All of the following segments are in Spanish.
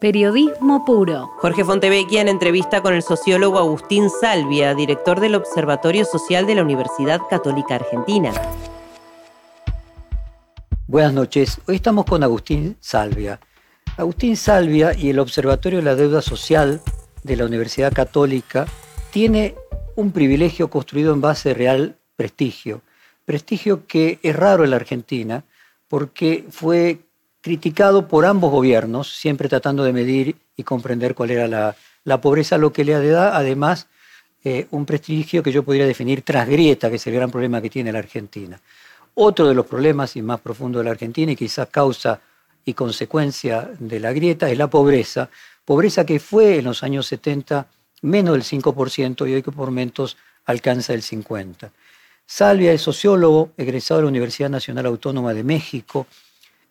Periodismo puro. Jorge Fontevecchia en entrevista con el sociólogo Agustín Salvia, director del Observatorio Social de la Universidad Católica Argentina. Buenas noches. Hoy estamos con Agustín Salvia. Agustín Salvia y el Observatorio de la Deuda Social de la Universidad Católica tiene un privilegio construido en base de real prestigio. Prestigio que es raro en la Argentina porque fue criticado por ambos gobiernos, siempre tratando de medir y comprender cuál era la, pobreza, lo que le da además eh, un prestigio que yo podría definir transgrieta, que es el gran problema que tiene la Argentina. Otro de los problemas y más profundos de la Argentina y quizás causa y consecuencia de la grieta es la pobreza, pobreza que fue en los años 70 menos del 5% y hoy que por momentos alcanza el 50%. Salvia es sociólogo, egresado de la Universidad Nacional Autónoma de México,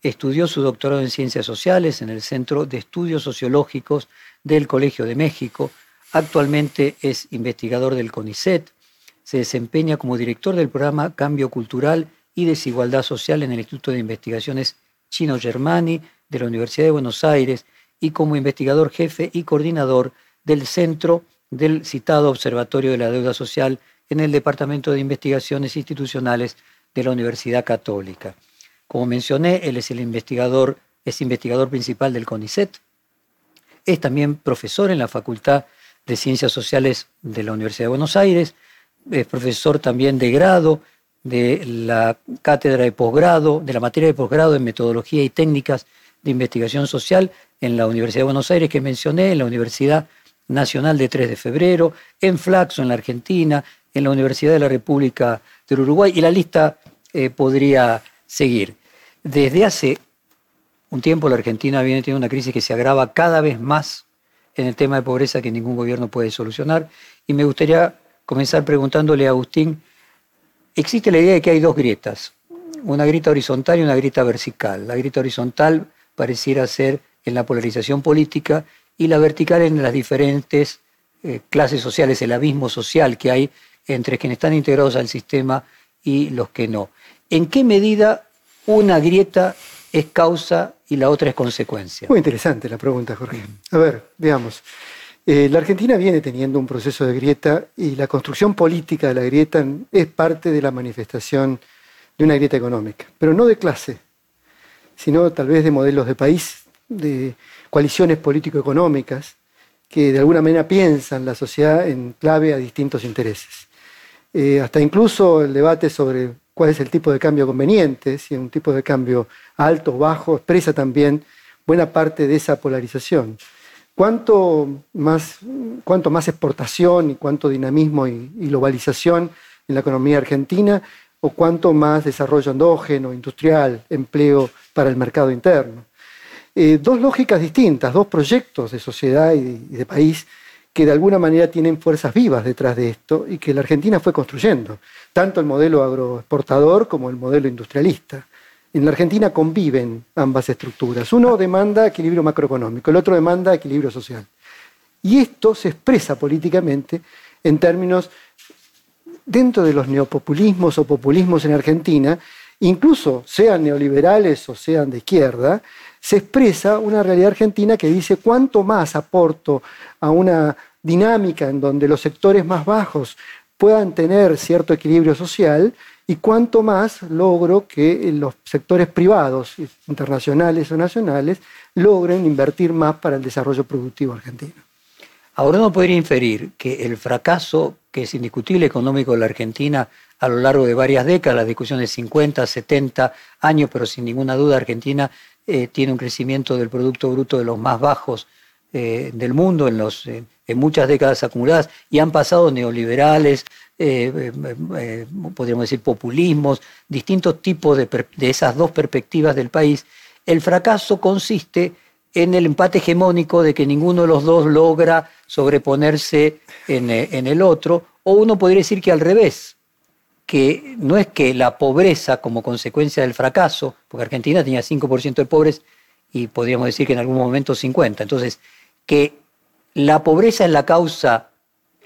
Estudió su doctorado en Ciencias Sociales en el Centro de Estudios Sociológicos del Colegio de México. Actualmente es investigador del CONICET. Se desempeña como director del programa Cambio Cultural y Desigualdad Social en el Instituto de Investigaciones Chino Germani de la Universidad de Buenos Aires y como investigador jefe y coordinador del Centro del citado Observatorio de la Deuda Social en el Departamento de Investigaciones Institucionales de la Universidad Católica. Como mencioné, él es el investigador, es investigador principal del CONICET. Es también profesor en la Facultad de Ciencias Sociales de la Universidad de Buenos Aires. Es profesor también de grado de la cátedra de posgrado, de la materia de posgrado en metodología y técnicas de investigación social en la Universidad de Buenos Aires que mencioné, en la Universidad Nacional de 3 de Febrero, en Flaxo, en la Argentina, en la Universidad de la República del Uruguay, y la lista eh, podría seguir. Desde hace un tiempo la Argentina viene teniendo una crisis que se agrava cada vez más en el tema de pobreza que ningún gobierno puede solucionar. Y me gustaría comenzar preguntándole a Agustín, existe la idea de que hay dos grietas, una grieta horizontal y una grieta vertical. La grieta horizontal pareciera ser en la polarización política y la vertical en las diferentes eh, clases sociales, el abismo social que hay entre quienes están integrados al sistema y los que no. ¿En qué medida una grieta es causa y la otra es consecuencia? Muy interesante la pregunta, Jorge. A ver, veamos. Eh, la Argentina viene teniendo un proceso de grieta y la construcción política de la grieta es parte de la manifestación de una grieta económica, pero no de clase, sino tal vez de modelos de país, de coaliciones político-económicas que de alguna manera piensan la sociedad en clave a distintos intereses. Eh, hasta incluso el debate sobre cuál es el tipo de cambio conveniente, si es un tipo de cambio alto o bajo, expresa también buena parte de esa polarización. Cuanto más exportación y cuánto dinamismo y, globalización en la economía argentina, o cuánto más desarrollo endógeno, industrial, empleo para el mercado interno. Eh, dos lógicas distintas, dos proyectos de sociedad y de país que de alguna manera tienen fuerzas vivas detrás de esto y que la Argentina fue construyendo, tanto el modelo agroexportador como el modelo industrialista. En la Argentina conviven ambas estructuras. Uno demanda equilibrio macroeconómico, el otro demanda equilibrio social. Y esto se expresa políticamente en términos dentro de los neopopulismos o populismos en Argentina, incluso sean neoliberales o sean de izquierda, se expresa una realidad argentina que dice cuánto más aporto a una dinámica en donde los sectores más bajos puedan tener cierto equilibrio social y cuánto más logro que los sectores privados, internacionales o nacionales, logren invertir más para el desarrollo productivo argentino. Ahora uno podría inferir que el fracaso que es indiscutible económico de la Argentina a lo largo de varias décadas, la discusión de 50, 70 años, pero sin ninguna duda Argentina eh, tiene un crecimiento del Producto Bruto de los más bajos eh, del mundo en, los, en muchas décadas acumuladas y han pasado neoliberales, eh, podríamos decir populismos, distintos tipos de, esas dos perspectivas del país. El fracaso consiste en el empate hegemónico de que ninguno de los dos logra sobreponerse en, en el otro, o uno podría decir que al revés, que no es que la pobreza como consecuencia del fracaso, porque Argentina tenía 5% de pobres y podríamos decir que en algún momento 50%, entonces que la pobreza es la causa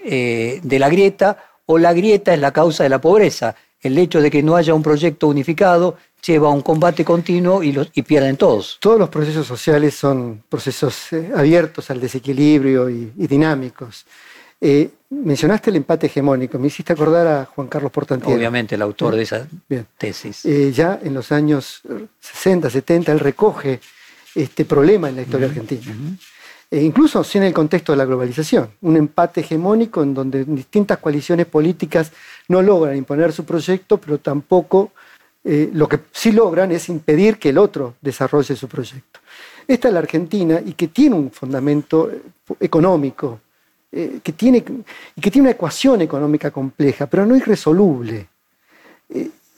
eh, de la grieta o la grieta es la causa de la pobreza. el hecho de que no haya un proyecto unificado lleva a un combate continuo y, pierden todos. Todos los procesos sociales son procesos eh, abiertos al desequilibrio y, dinámicos. Eh, mencionaste el empate hegemónico, me hiciste acordar a Juan Carlos Portantier. Obviamente, el autor de esa tesis. Eh, ya en los años 60, 70, él recoge este problema en la historia argentina. E incluso sin el contexto de la globalización, un empate hegemónico en donde distintas coaliciones políticas no logran imponer su proyecto, pero tampoco eh, lo que sí logran es impedir que el otro desarrolle su proyecto. Esta es la Argentina y que tiene un fundamento eh, económico, eh, que tiene, que tiene una ecuación económica compleja, pero no irresoluble.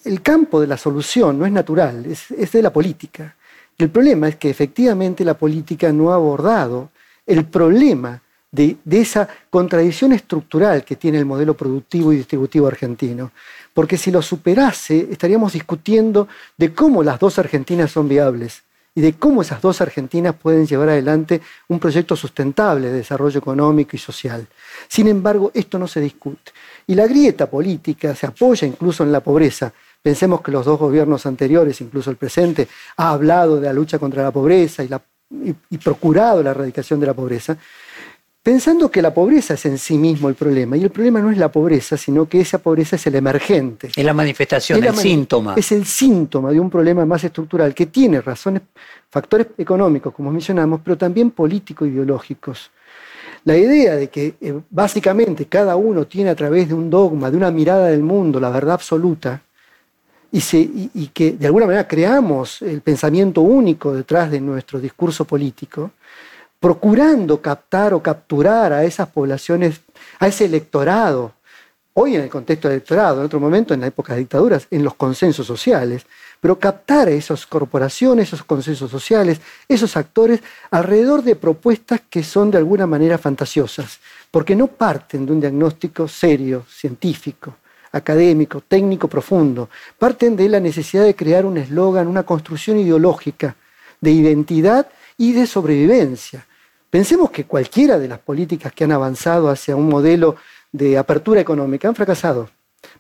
el campo de la solución no es natural, es, es de la política. El problema es que efectivamente la política no ha abordado el problema de, esa contradicción estructural que tiene el modelo productivo y distributivo argentino. Porque si lo superase, estaríamos discutiendo de cómo las dos Argentinas son viables y de cómo esas dos Argentinas pueden llevar adelante un proyecto sustentable de desarrollo económico y social. Sin embargo, esto no se discute. Y la grieta política se apoya incluso en la pobreza. Pensemos que los dos gobiernos anteriores, incluso el presente, ha hablado de la lucha contra la pobreza y, y procurado la erradicación de la pobreza pensando que la pobreza es en sí mismo el problema. Y el problema no es la pobreza, sino que esa pobreza es el emergente. Es la manifestación, es el síntoma. Es el síntoma de un problema más estructural que tiene razones, factores económicos, como mencionamos, pero también político-ideológicos. La idea de que eh, básicamente cada uno tiene a través de un dogma, de una mirada del mundo, la verdad absoluta, y, y que de alguna manera creamos el pensamiento único detrás de nuestro discurso político, procurando captar o capturar a esas poblaciones, a ese electorado, hoy en el contexto electorado, en otro momento en la época de dictaduras, en los consensos sociales, pero captar a esas corporaciones, esos consensos sociales, esos actores alrededor de propuestas que son de alguna manera fantasiosas, porque no parten de un diagnóstico serio, científico, académico, técnico profundo, parten de la necesidad de crear un eslogan, una construcción ideológica de identidad y de sobrevivencia. Pensemos que cualquiera de las políticas que han avanzado hacia un modelo de apertura económica han fracasado.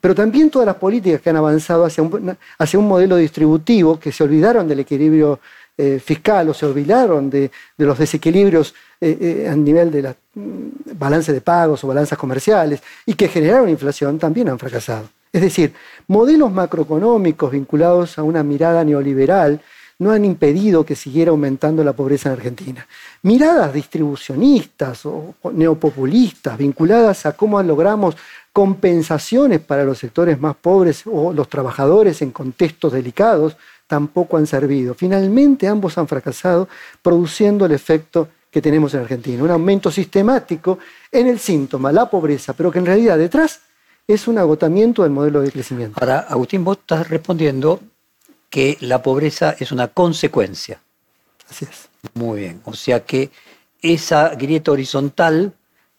Pero también todas las políticas que han avanzado hacia un, hacia un modelo distributivo, que se olvidaron del equilibrio eh, fiscal o se olvidaron de, los desequilibrios eh, eh, a nivel de la mm, balance de pagos o balanzas comerciales y que generaron inflación, también han fracasado. Es decir, modelos macroeconómicos vinculados a una mirada neoliberal no han impedido que siguiera aumentando la pobreza en Argentina. Miradas distribucionistas o neopopulistas vinculadas a cómo logramos compensaciones para los sectores más pobres o los trabajadores en contextos delicados tampoco han servido. Finalmente ambos han fracasado produciendo el efecto que tenemos en Argentina, un aumento sistemático en el síntoma, la pobreza, pero que en realidad detrás es un agotamiento del modelo de crecimiento. Ahora, Agustín, vos estás respondiendo que la pobreza es una consecuencia. Así es. Muy bien. O sea que esa grieta horizontal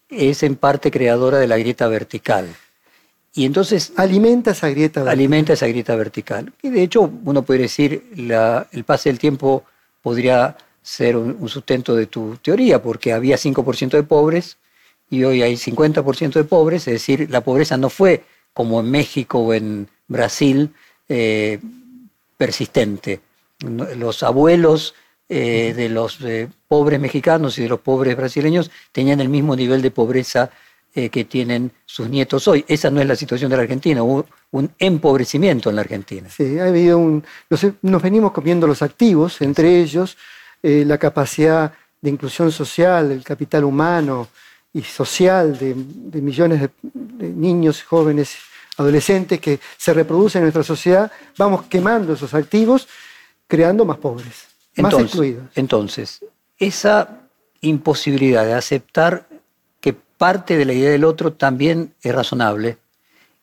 es en parte creadora de la grieta vertical. Y entonces... Alimenta esa grieta vertical. Alimenta esa grieta vertical. Y de hecho, uno puede decir, el pase del tiempo podría ser un, sustento de tu teoría, porque había 5% de pobres y hoy hay 50% de pobres, es decir, la pobreza no fue como en México o en Brasil, eh, persistente. Los abuelos eh, de los eh, pobres mexicanos y de los pobres brasileños tenían el mismo nivel de pobreza eh, que tienen sus nietos hoy. Esa no es la situación de la Argentina, hubo un empobrecimiento en la Argentina. Sí, ha habido un... Nos, venimos comiendo los activos, entre ellos la capacidad de inclusión social, el capital humano y social de, millones de, de niños, jóvenes adolescentes que se reproducen en nuestra sociedad, vamos quemando esos activos, creando más pobres, más excluidos. Entonces, esa imposibilidad de aceptar que parte de la idea del otro también es razonable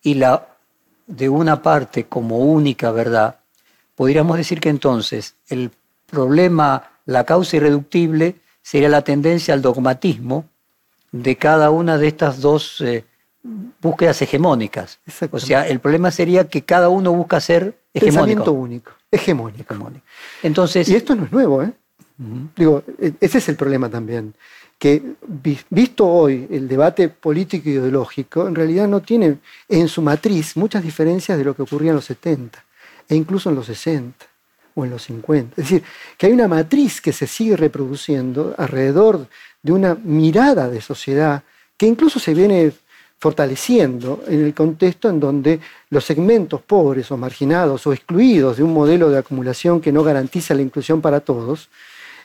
y la de una parte como única verdad, podríamos decir que entonces el problema, la causa irreductible, sería la tendencia al dogmatismo de cada una de estas dos eh, búsquedas hegemónicas. O sea, el problema sería que cada uno busca ser hegemónico. Pensamiento único, hegemónico. Entonces, y esto no es nuevo, ¿eh? Digo, e, ese es el problema también, que visto hoy el debate político y ideológico, en realidad no tiene en su matriz muchas diferencias de lo que ocurría en los 70 e incluso en los 60 o en los 50. Es decir, que hay una matriz que se sigue reproduciendo alrededor de una mirada de sociedad que incluso se viene fortaleciendo en el contexto en donde los segmentos pobres o marginados o excluidos de un modelo de acumulación que no garantiza la inclusión para todos,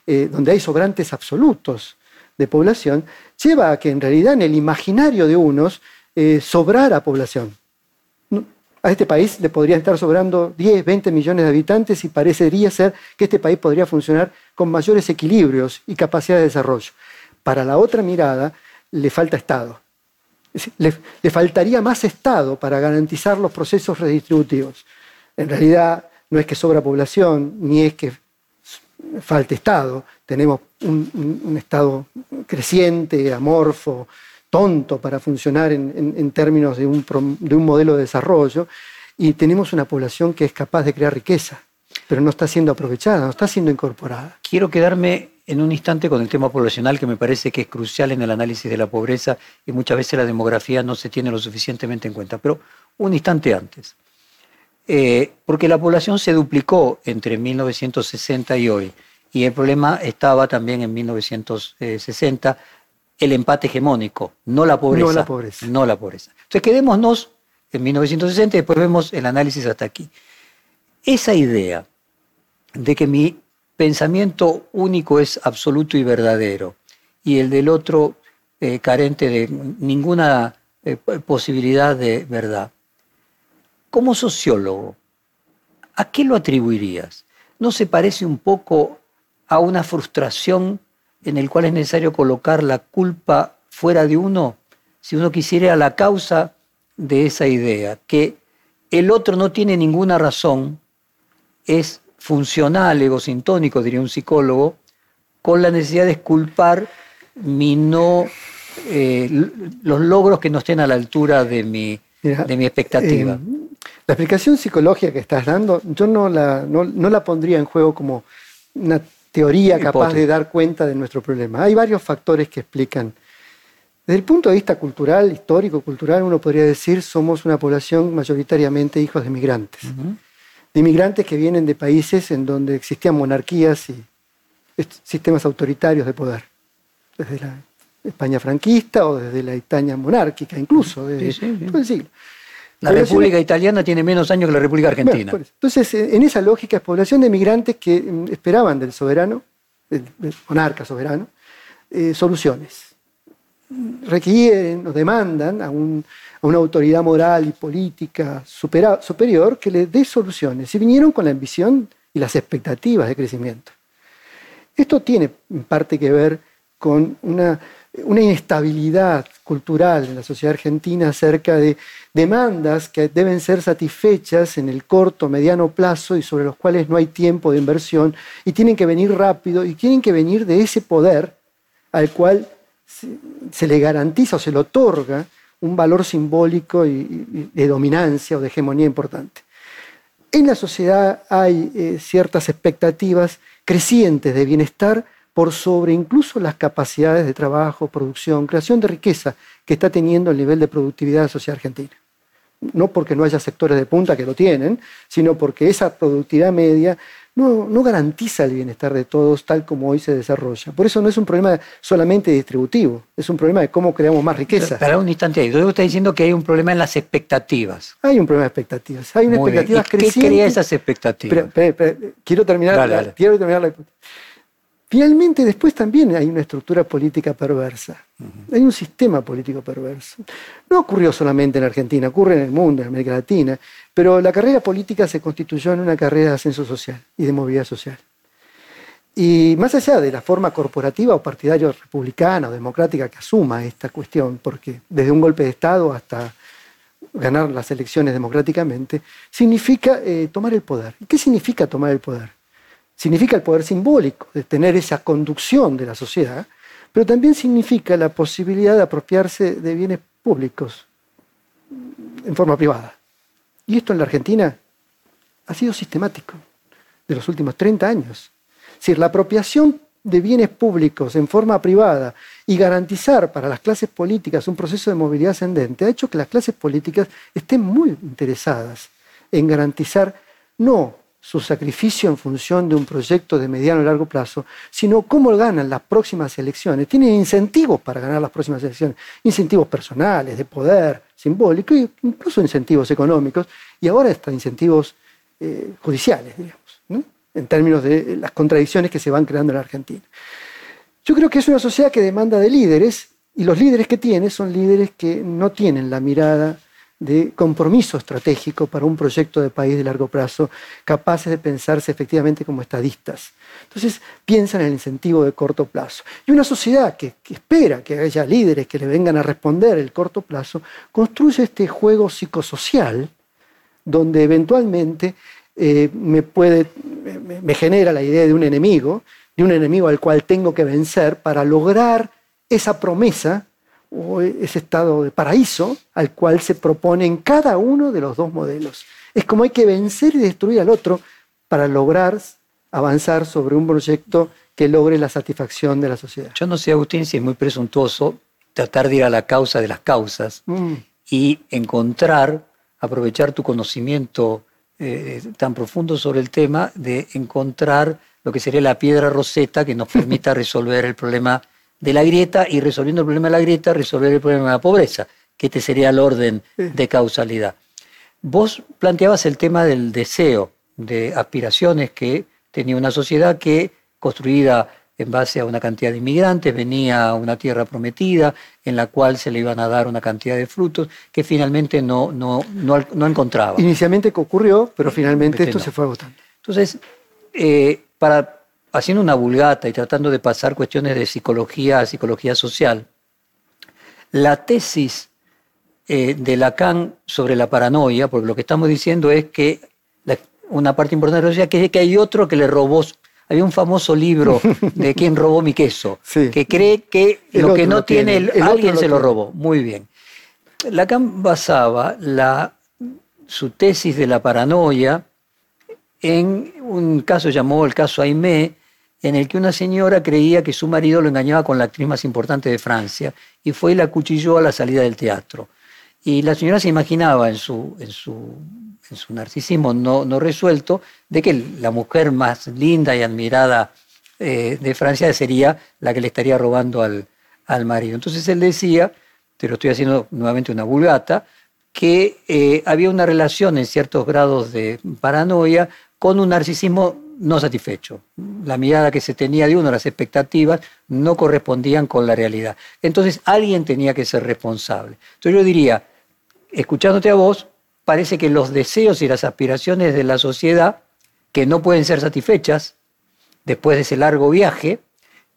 eh, donde hay sobrantes absolutos de población, lleva a que en realidad en el imaginario de unos eh, sobrara población. A este país le podrían estar sobrando 10, 20 millones de habitantes y parecería ser que este país podría funcionar con mayores equilibrios y capacidad de desarrollo. Para la otra mirada, le falta Estado le, faltaría más Estado para garantizar los procesos redistributivos. En realidad no es que sobra población, ni es que falte Estado. Tenemos un, Estado creciente, amorfo, tonto para funcionar en, términos de un, de un modelo de desarrollo, y tenemos una población que es capaz de crear riqueza, pero no está siendo aprovechada, no está siendo incorporada. Quiero quedarme en un instante con el tema poblacional que me parece que es crucial en el análisis de la pobreza y muchas veces la demografía no se tiene lo suficientemente en cuenta. Pero un instante antes, eh, porque la población se duplicó entre 1960 y hoy y el problema estaba también en 1960, el empate hegemónico, no la pobreza. No la pobreza. No la pobreza. Entonces quedémonos en 1960 y después vemos el análisis hasta aquí. Esa idea de que mi pensamiento único es absoluto y verdadero y el del otro eh, carente de ninguna eh, posibilidad de verdad. Como sociólogo, ¿a qué lo atribuirías? ¿No se parece un poco a una frustración en el cual es necesario colocar la culpa fuera de uno? Si uno quisiera la causa de esa idea, que el otro no tiene ninguna razón, es funcional, egosintónico, diría un psicólogo, con la necesidad de esculpar mi no, eh, los logros que no estén a la altura de mi, de mi expectativa. Eh, la explicación psicológica que estás dando, yo no la, no, la pondría en juego como una teoría capaz de dar cuenta de nuestro problema. Hay varios factores que explican. Desde el punto de vista cultural, histórico, cultural, uno podría decir somos una población mayoritariamente hijos de migrantes de inmigrantes que vienen de países en donde existían monarquías y sistemas autoritarios de poder, desde la España franquista o desde la Italia monárquica, incluso, desde el siglo. La República Italiana tiene menos años que la República Argentina. entonces, en esa lógica es población de migrantes que mm, esperaban del soberano, del, monarca soberano, eh, soluciones. Requieren o demandan a un a una autoridad moral y política superior que le dé soluciones. Y vinieron con la ambición y las expectativas de crecimiento. Esto tiene en parte que ver con una, una inestabilidad cultural en la sociedad argentina acerca de demandas que deben ser satisfechas en el corto, mediano plazo y sobre los cuales no hay tiempo de inversión y tienen que venir rápido y tienen que venir de ese poder al cual se le garantiza o se le otorga un valor simbólico y, de dominancia o de hegemonía importante. En la sociedad hay eh, ciertas expectativas crecientes de bienestar por sobre incluso las capacidades de trabajo, producción, creación de riqueza que está teniendo el nivel de productividad de la sociedad argentina. No porque no haya sectores de punta que lo tienen, sino porque esa productividad media no, garantiza el bienestar de todos tal como hoy se desarrolla. Por eso no es un problema solamente distributivo, es un problema de cómo creamos más riqueza. Para un instante ahí, usted está diciendo que hay un problema en las expectativas. Hay un problema de expectativas, hay una expectativa creciente. ¿Qué crea esas expectativas? quiero terminar, quiero terminar la Finalmente, después también hay una estructura política perversa. Hay un sistema político perverso. No ocurrió solamente en Argentina, ocurre en el mundo, en América Latina, pero la carrera política se constituyó en una carrera de ascenso social y de movilidad social. Y más allá de la forma corporativa o partidaria republicana o democrática que asuma esta cuestión, porque desde un golpe de Estado hasta ganar las elecciones democráticamente, significa eh, tomar el poder. ¿Y qué significa tomar el poder? Significa el poder simbólico de tener esa conducción de la sociedad, pero también significa la posibilidad de apropiarse de bienes públicos en forma privada. Y esto en la Argentina ha sido sistemático de los últimos 30 años. Es decir, la apropiación de bienes públicos en forma privada y garantizar para las clases políticas un proceso de movilidad ascendente ha hecho que las clases políticas estén muy interesadas en garantizar no su sacrificio en función de un proyecto de mediano y largo plazo, sino cómo ganan las próximas elecciones. Tienen incentivos para ganar las próximas elecciones, incentivos personales, de poder, simbólico, incluso incentivos económicos, y ahora hasta incentivos eh, judiciales, digamos, en términos de las contradicciones que se van creando en Argentina. Yo creo que es una sociedad que demanda de líderes, y los líderes que tiene son líderes que no tienen la mirada de compromiso estratégico para un proyecto de país de largo plazo, capaces de pensarse efectivamente como estadistas. Entonces piensan en el incentivo de corto plazo. Y una sociedad que, espera que haya líderes que le vengan a responder el corto plazo, construye este juego psicosocial donde eventualmente eh, me, genera la idea de un enemigo, de un enemigo al cual tengo que vencer para lograr esa promesa o ese estado de paraíso al cual se proponen cada uno de los dos modelos. Es como hay que vencer y destruir al otro para lograr avanzar sobre un proyecto que logre la satisfacción de la sociedad. Yo no sé, Agustín, si es muy presuntuoso tratar de ir a la causa de las causas mm. y encontrar, aprovechar tu conocimiento eh, tan profundo sobre el tema, de encontrar lo que sería la piedra roseta que nos permita resolver el problema de la grieta y resolviendo el problema de la grieta, resolver el problema de la pobreza, que este sería el orden de causalidad. Vos planteabas el tema del deseo, de aspiraciones que tenía una sociedad que, construida en base a una cantidad de inmigrantes, venía a una tierra prometida en la cual se le iban a dar una cantidad de frutos que finalmente no, no, no, encontraba. Inicialmente ocurrió, pero finalmente esto se fue agotando. Entonces, eh, para haciendo una vulgata y tratando de pasar cuestiones de psicología a psicología social, la tesis eh, de Lacan sobre la paranoia, porque lo que estamos diciendo es que una parte importante de la sociedad es que hay otro que le robó. Había un famoso libro de quién robó mi queso, que cree que lo que no tiene, alguien se lo robó. Muy bien. Lacan basaba la, su tesis de la paranoia en un caso llamó el caso Aimé, en el que una señora creía que su marido lo engañaba con la actriz más importante de Francia y fue y la cuchilló a la salida del teatro. Y la señora se imaginaba en su, en su, en su narcisismo no, no, resuelto de que la mujer más linda y admirada eh, de Francia sería la que le estaría robando al, al marido. Entonces él decía, te lo estoy haciendo nuevamente una vulgata, que eh, había una relación en ciertos grados de paranoia con un narcisismo no satisfecho. La mirada que se tenía de uno, las expectativas, no correspondían con la realidad. Entonces alguien tenía que ser responsable. Entonces yo diría, escuchándote a vos, parece que los deseos y las aspiraciones de la sociedad, que no pueden ser satisfechas después de ese largo viaje,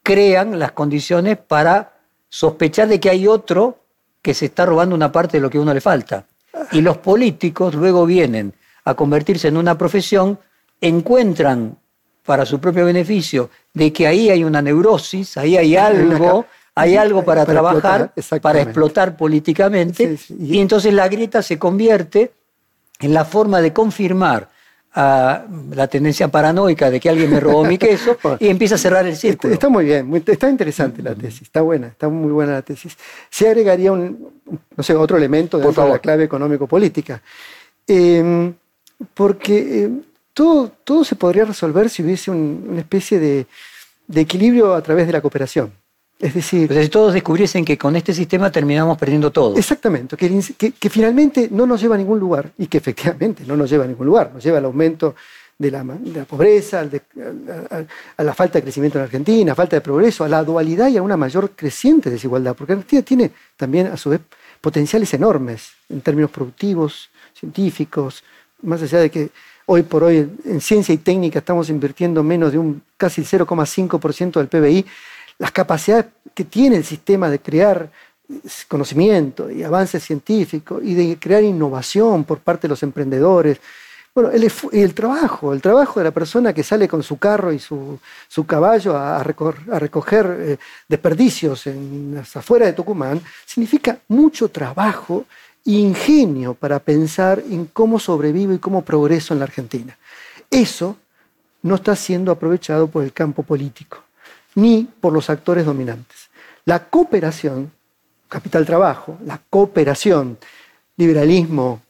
crean las condiciones para sospechar de que hay otro que se está robando una parte de lo que a uno le falta. Y los políticos luego vienen a convertirse en una profesión encuentran para su propio beneficio de que ahí hay una neurosis, ahí hay algo, hay algo para, trabajar, para explotar políticamente, y entonces la grieta se convierte en la forma de confirmar a la tendencia paranoica de que alguien me robó mi queso y empieza a cerrar el círculo. Está muy bien, está interesante la tesis, está buena, está muy buena la tesis. Se agregaría un, no sé, otro elemento de la clave económico-política. Em, porque em, todo, todo se podría resolver si hubiese una especie de, equilibrio a través de la cooperación. Es decir, si todos descubriesen que con este sistema terminamos perdiendo todo. Exactamente, que, finalmente no nos lleva a ningún lugar y que efectivamente no nos lleva a ningún lugar, nos lleva al aumento de la, pobreza, a, la falta de crecimiento en Argentina, a falta de progreso, a la dualidad y a una mayor creciente desigualdad, porque Argentina tiene también a su vez potenciales enormes en términos productivos, científicos, más allá de que Hoy por hoy en ciencia y técnica estamos invirtiendo menos de un casi 0,5% del PBI. Las capacidades que tiene el sistema de crear conocimiento y avances científicos y de crear innovación por parte de los emprendedores. Bueno, el, trabajo, el trabajo de la persona que sale con su carro y su, caballo a, recoger, eh, desperdicios en las afueras de Tucumán, significa mucho trabajo ingenio para pensar en cómo sobrevivo y cómo progreso en la Argentina. Eso no está siendo aprovechado por el campo político, ni por los actores dominantes. La cooperación, capital trabajo, la cooperación, liberalismo,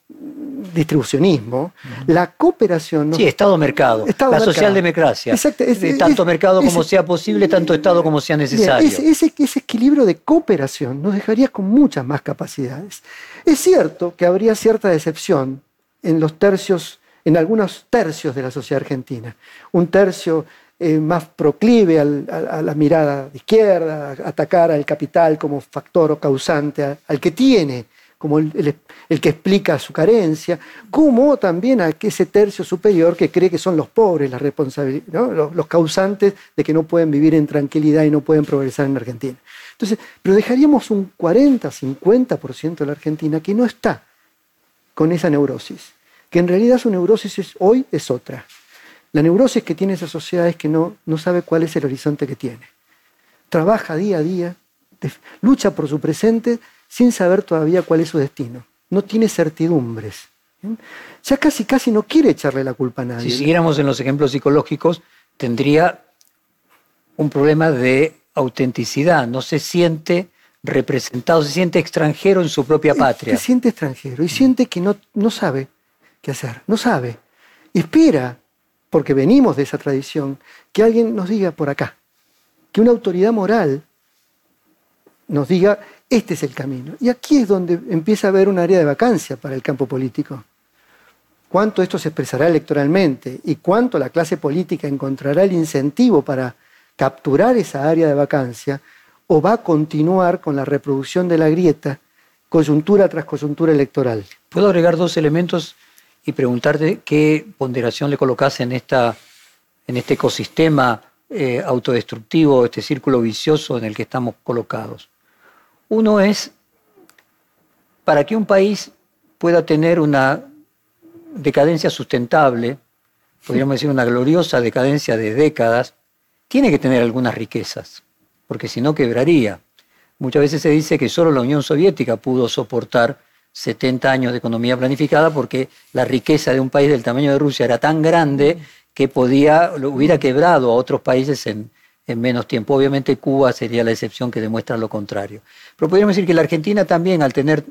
distribucionismo, la cooperación... sí, Estado-mercado, la socialdemocracia. Exacto, tanto mercado como sea posible, tanto Estado como sea necesario. ese, ese equilibrio de cooperación nos dejaría con muchas más capacidades. Es cierto que habría cierta decepción en los tercios, en algunos tercios de la sociedad argentina. Un tercio eh, más proclive a, la mirada de izquierda, a atacar al capital como factor o causante, al que tiene como el, que explica su carencia, como también a ese tercio superior que cree que son los pobres las los, los, causantes de que no pueden vivir en tranquilidad y no pueden progresar en Argentina. Entonces, pero dejaríamos un 40, 50% de la Argentina que no está con esa neurosis, que en realidad su neurosis hoy es otra. La neurosis que tiene esa sociedad es que no, no sabe cuál es el horizonte que tiene. Trabaja día a día, lucha por su presente sin saber todavía cuál es su destino. No tiene certidumbres. Ya casi, casi no quiere echarle la culpa a nadie. Si siguiéramos en los ejemplos psicológicos, tendría un problema de autenticidad. No se siente representado, se siente extranjero en su propia patria. Se siente extranjero y siente que no, no sabe qué hacer, no sabe. Espera, porque venimos de esa tradición, que alguien nos diga por acá, que una autoridad moral nos diga, este es el camino. Y aquí es donde empieza a haber un área de vacancia para el campo político. Cuánto esto se expresará electoralmente y cuánto la clase política encontrará el incentivo para capturar esa área de vacancia o va a continuar con la reproducción de la grieta coyuntura tras coyuntura electoral. Puedo agregar dos elementos y preguntarte qué ponderación le colocas en, esta, en este ecosistema eh, autodestructivo, este círculo vicioso en el que estamos colocados. Uno es, para que un país pueda tener una decadencia sustentable, podríamos decir una gloriosa decadencia de décadas, tiene que tener algunas riquezas, porque si no quebraría. Muchas veces se dice que solo la Unión Soviética pudo soportar 70 años de economía planificada porque la riqueza de un país del tamaño de Rusia era tan grande que podía, hubiera quebrado a otros países en, en menos tiempo. Obviamente Cuba sería la excepción que demuestra lo contrario. Pero podríamos decir que la Argentina también, al tener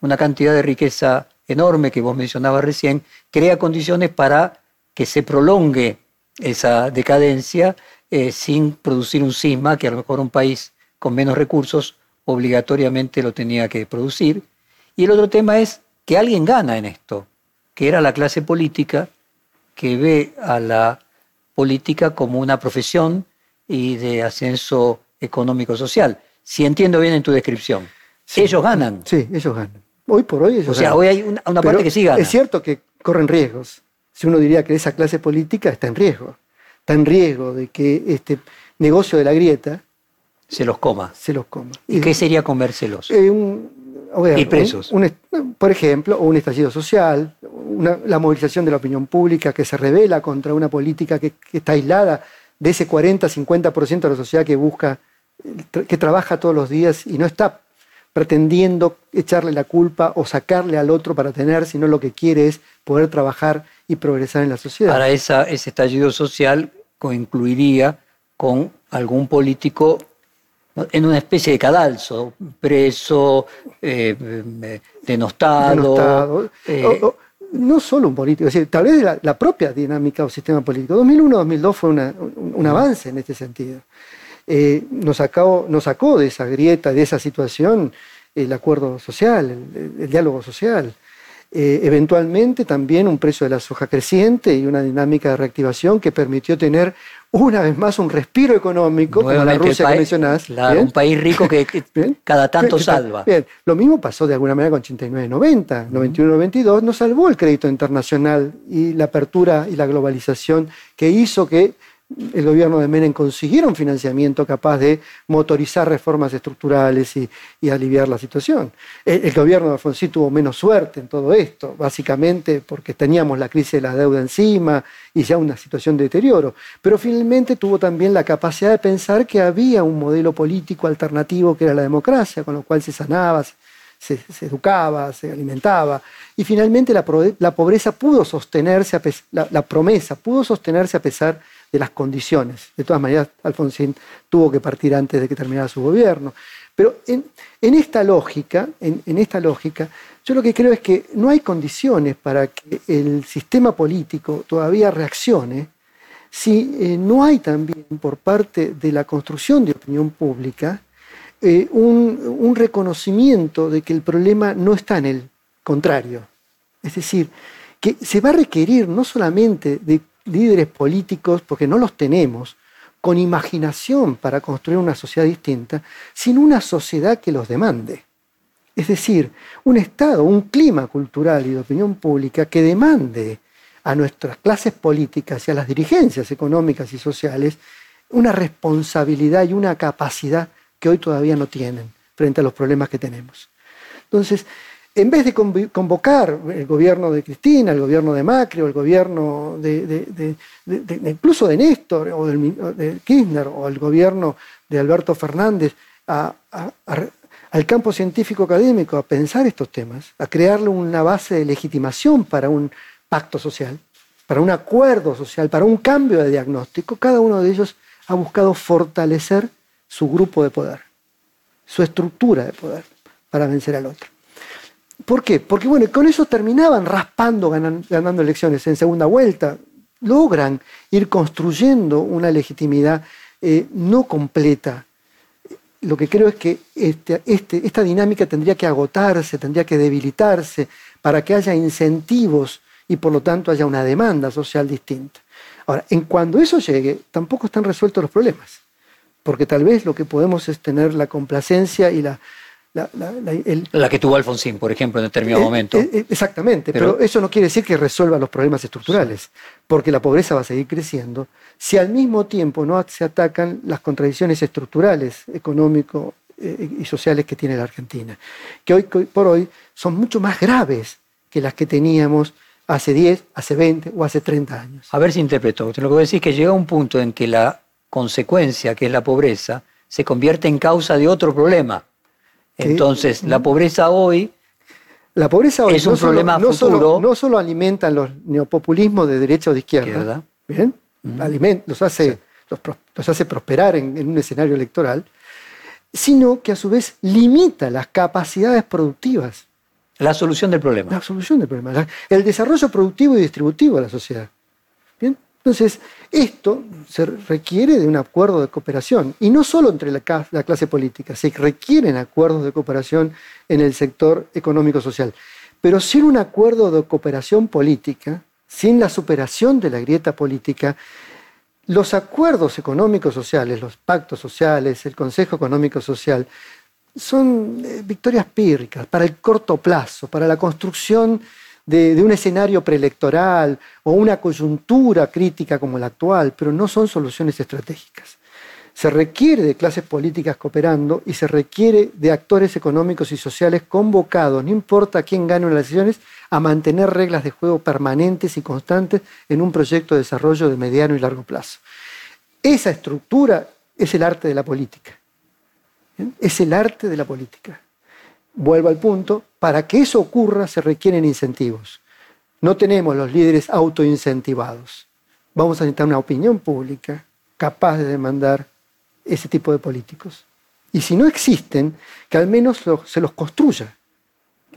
una cantidad de riqueza enorme que vos mencionabas recién, crea condiciones para que se prolongue esa decadencia eh, sin producir un sisma que a lo mejor un país con menos recursos obligatoriamente lo tenía que producir. Y el otro tema es que alguien gana en esto, que era la clase política que ve a la política como una profesión y de ascenso económico-social. Si entiendo bien en tu descripción. Ellos ganan. Sí, ellos ganan. Hoy por hoy ellos O sea, hoy hay una, parte que sí gana. Es cierto que corren riesgos. Si uno diría que esa clase política está en riesgo. Está en riesgo de que este negocio de la grieta... Se los coma. Se los coma. ¿Y, qué sería comérselos? Eh, y presos. por ejemplo, un estallido social, la movilización de la opinión pública que se revela contra una política que está aislada de ese 40-50% de la sociedad que busca, que trabaja todos los días y no está pretendiendo echarle la culpa o sacarle al otro para tener, sino lo que quiere es poder trabajar y progresar en la sociedad. Para ese estallido social concluiría con algún político en una especie de cadalso, preso, eh, eh, denostado. Eh, no solo un político, es decir, tal vez la, propia dinámica o sistema político. 2001-2002 fue un, avance en este sentido. Eh, nos, sacó, nos sacó de esa grieta, de esa situación, el acuerdo social, el, diálogo social. Eh, eventualmente también un precio de la soja creciente y una dinámica de reactivación que permitió tener una vez más un respiro económico, como la Rusia que mencionás. un país rico que, cada tanto salva. Bien, lo mismo pasó de alguna manera con 89-90, 91-92, nos salvó el crédito internacional y la apertura y la globalización que hizo que el gobierno de Menem consiguiera un financiamiento capaz de motorizar reformas estructurales y, aliviar la situación. El, gobierno de Alfonsín tuvo menos suerte en todo esto, básicamente porque teníamos la crisis de la deuda encima y ya una situación de deterioro, pero finalmente tuvo también la capacidad de pensar que había un modelo político alternativo que era la democracia, con lo cual se sanaba, se, educaba, se alimentaba, y finalmente la, pobreza pudo sostenerse, a la, la, promesa pudo sostenerse a pesar de las condiciones. De todas maneras, Alfonsín tuvo que partir antes de que terminara su gobierno. Pero en, esta lógica, en, esta lógica, yo lo que creo es que no hay condiciones para que el sistema político todavía reaccione si eh, no hay también por parte de la construcción de opinión pública eh, un, reconocimiento de que el problema no está en el contrario. Es decir, que se va a requerir no solamente de líderes políticos, porque no los tenemos, con imaginación para construir una sociedad distinta, sino una sociedad que los demande. Es decir, un Estado, un clima cultural y de opinión pública que demande a nuestras clases políticas y a las dirigencias económicas y sociales una responsabilidad y una capacidad que hoy todavía no tienen frente a los problemas que tenemos. Entonces, en vez de convocar el gobierno de Cristina, el gobierno de Macri o el gobierno incluso de Néstor o de Kirchner o el gobierno de Alberto Fernández al campo científico académico a pensar estos temas, a crearle una base de legitimación para un pacto social, para un acuerdo social, para un cambio de diagnóstico, cada uno de ellos ha buscado fortalecer su grupo de poder, su estructura de poder para vencer al otro. ¿Por qué? Porque bueno, con eso terminaban raspando, ganando elecciones en segunda vuelta. Logran ir construyendo una legitimidad eh, no completa. Lo que creo es que este, este, esta dinámica tendría que agotarse, tendría que debilitarse para que haya incentivos y por lo tanto haya una demanda social distinta. Ahora, en cuando eso llegue, tampoco están resueltos los problemas, porque tal vez lo que podemos es tener la complacencia y la, la, que tuvo Alfonsín, por ejemplo, en determinado eh, momento. Eh, eh, exactamente, pero, eso no quiere decir que resuelva los problemas estructurales, porque la pobreza va a seguir creciendo si al mismo tiempo no se atacan las contradicciones estructurales, económico y sociales que tiene la Argentina, que hoy por hoy son mucho más graves que las que teníamos hace 10, hace 20 o hace 30 años. A ver si interpreto. Lo que voy a decir es que llega un punto en que la consecuencia, que es la pobreza, se convierte en causa de otro problema. Entonces, la pobreza hoy la pobreza hoy es un no problema solo, futuro. No solo, alimentan los neopopulismos de derecha o de izquierda, ¿bien? los, hace, los, hace prosperar en, un escenario electoral, sino que a su vez limita las capacidades productivas. La solución del problema. La solución del problema. El desarrollo productivo y distributivo de la sociedad. ¿Bien? Entonces, esto se requiere de un acuerdo de cooperación, y no solo entre la, clase política, se requieren acuerdos de cooperación en el sector económico-social. Pero sin un acuerdo de cooperación política, sin la superación de la grieta política, los acuerdos económicos sociales, los pactos sociales, el Consejo Económico Social, son eh, victorias pírricas para el corto plazo, para la construcción de, un escenario preelectoral o una coyuntura crítica como la actual, pero no son soluciones estratégicas. Se requiere de clases políticas cooperando y se requiere de actores económicos y sociales convocados, no importa quién gane las elecciones, a mantener reglas de juego permanentes y constantes en un proyecto de desarrollo de mediano y largo plazo. Esa estructura es el arte de la política. Es el arte de la política vuelvo al punto, para que eso ocurra se requieren incentivos. No tenemos los líderes autoincentivados. Vamos a necesitar una opinión pública capaz de demandar ese tipo de políticos. Y si no existen, que al menos se los construya.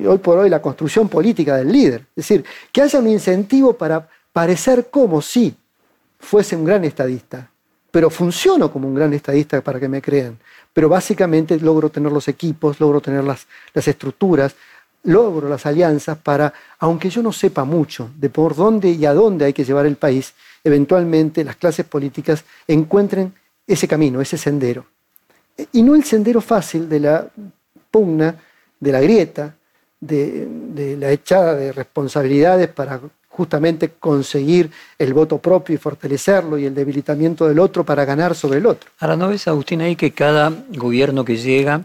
hoy por hoy la construcción política del líder. Es decir, que haya un incentivo para parecer como si fuese un gran estadista, pero funciono como un gran estadista para que me crean pero básicamente logro tener los equipos, logro tener las, estructuras, logro las alianzas para, aunque yo no sepa mucho de por dónde y a dónde hay que llevar el país, eventualmente las clases políticas encuentren ese camino, ese sendero. Y no el sendero fácil de la pugna, de la grieta, de, la echada de responsabilidades para justamente conseguir el voto propio y fortalecerlo y el debilitamiento del otro para ganar sobre el otro. Ahora, ¿no ves, Agustín, ahí que cada gobierno que llega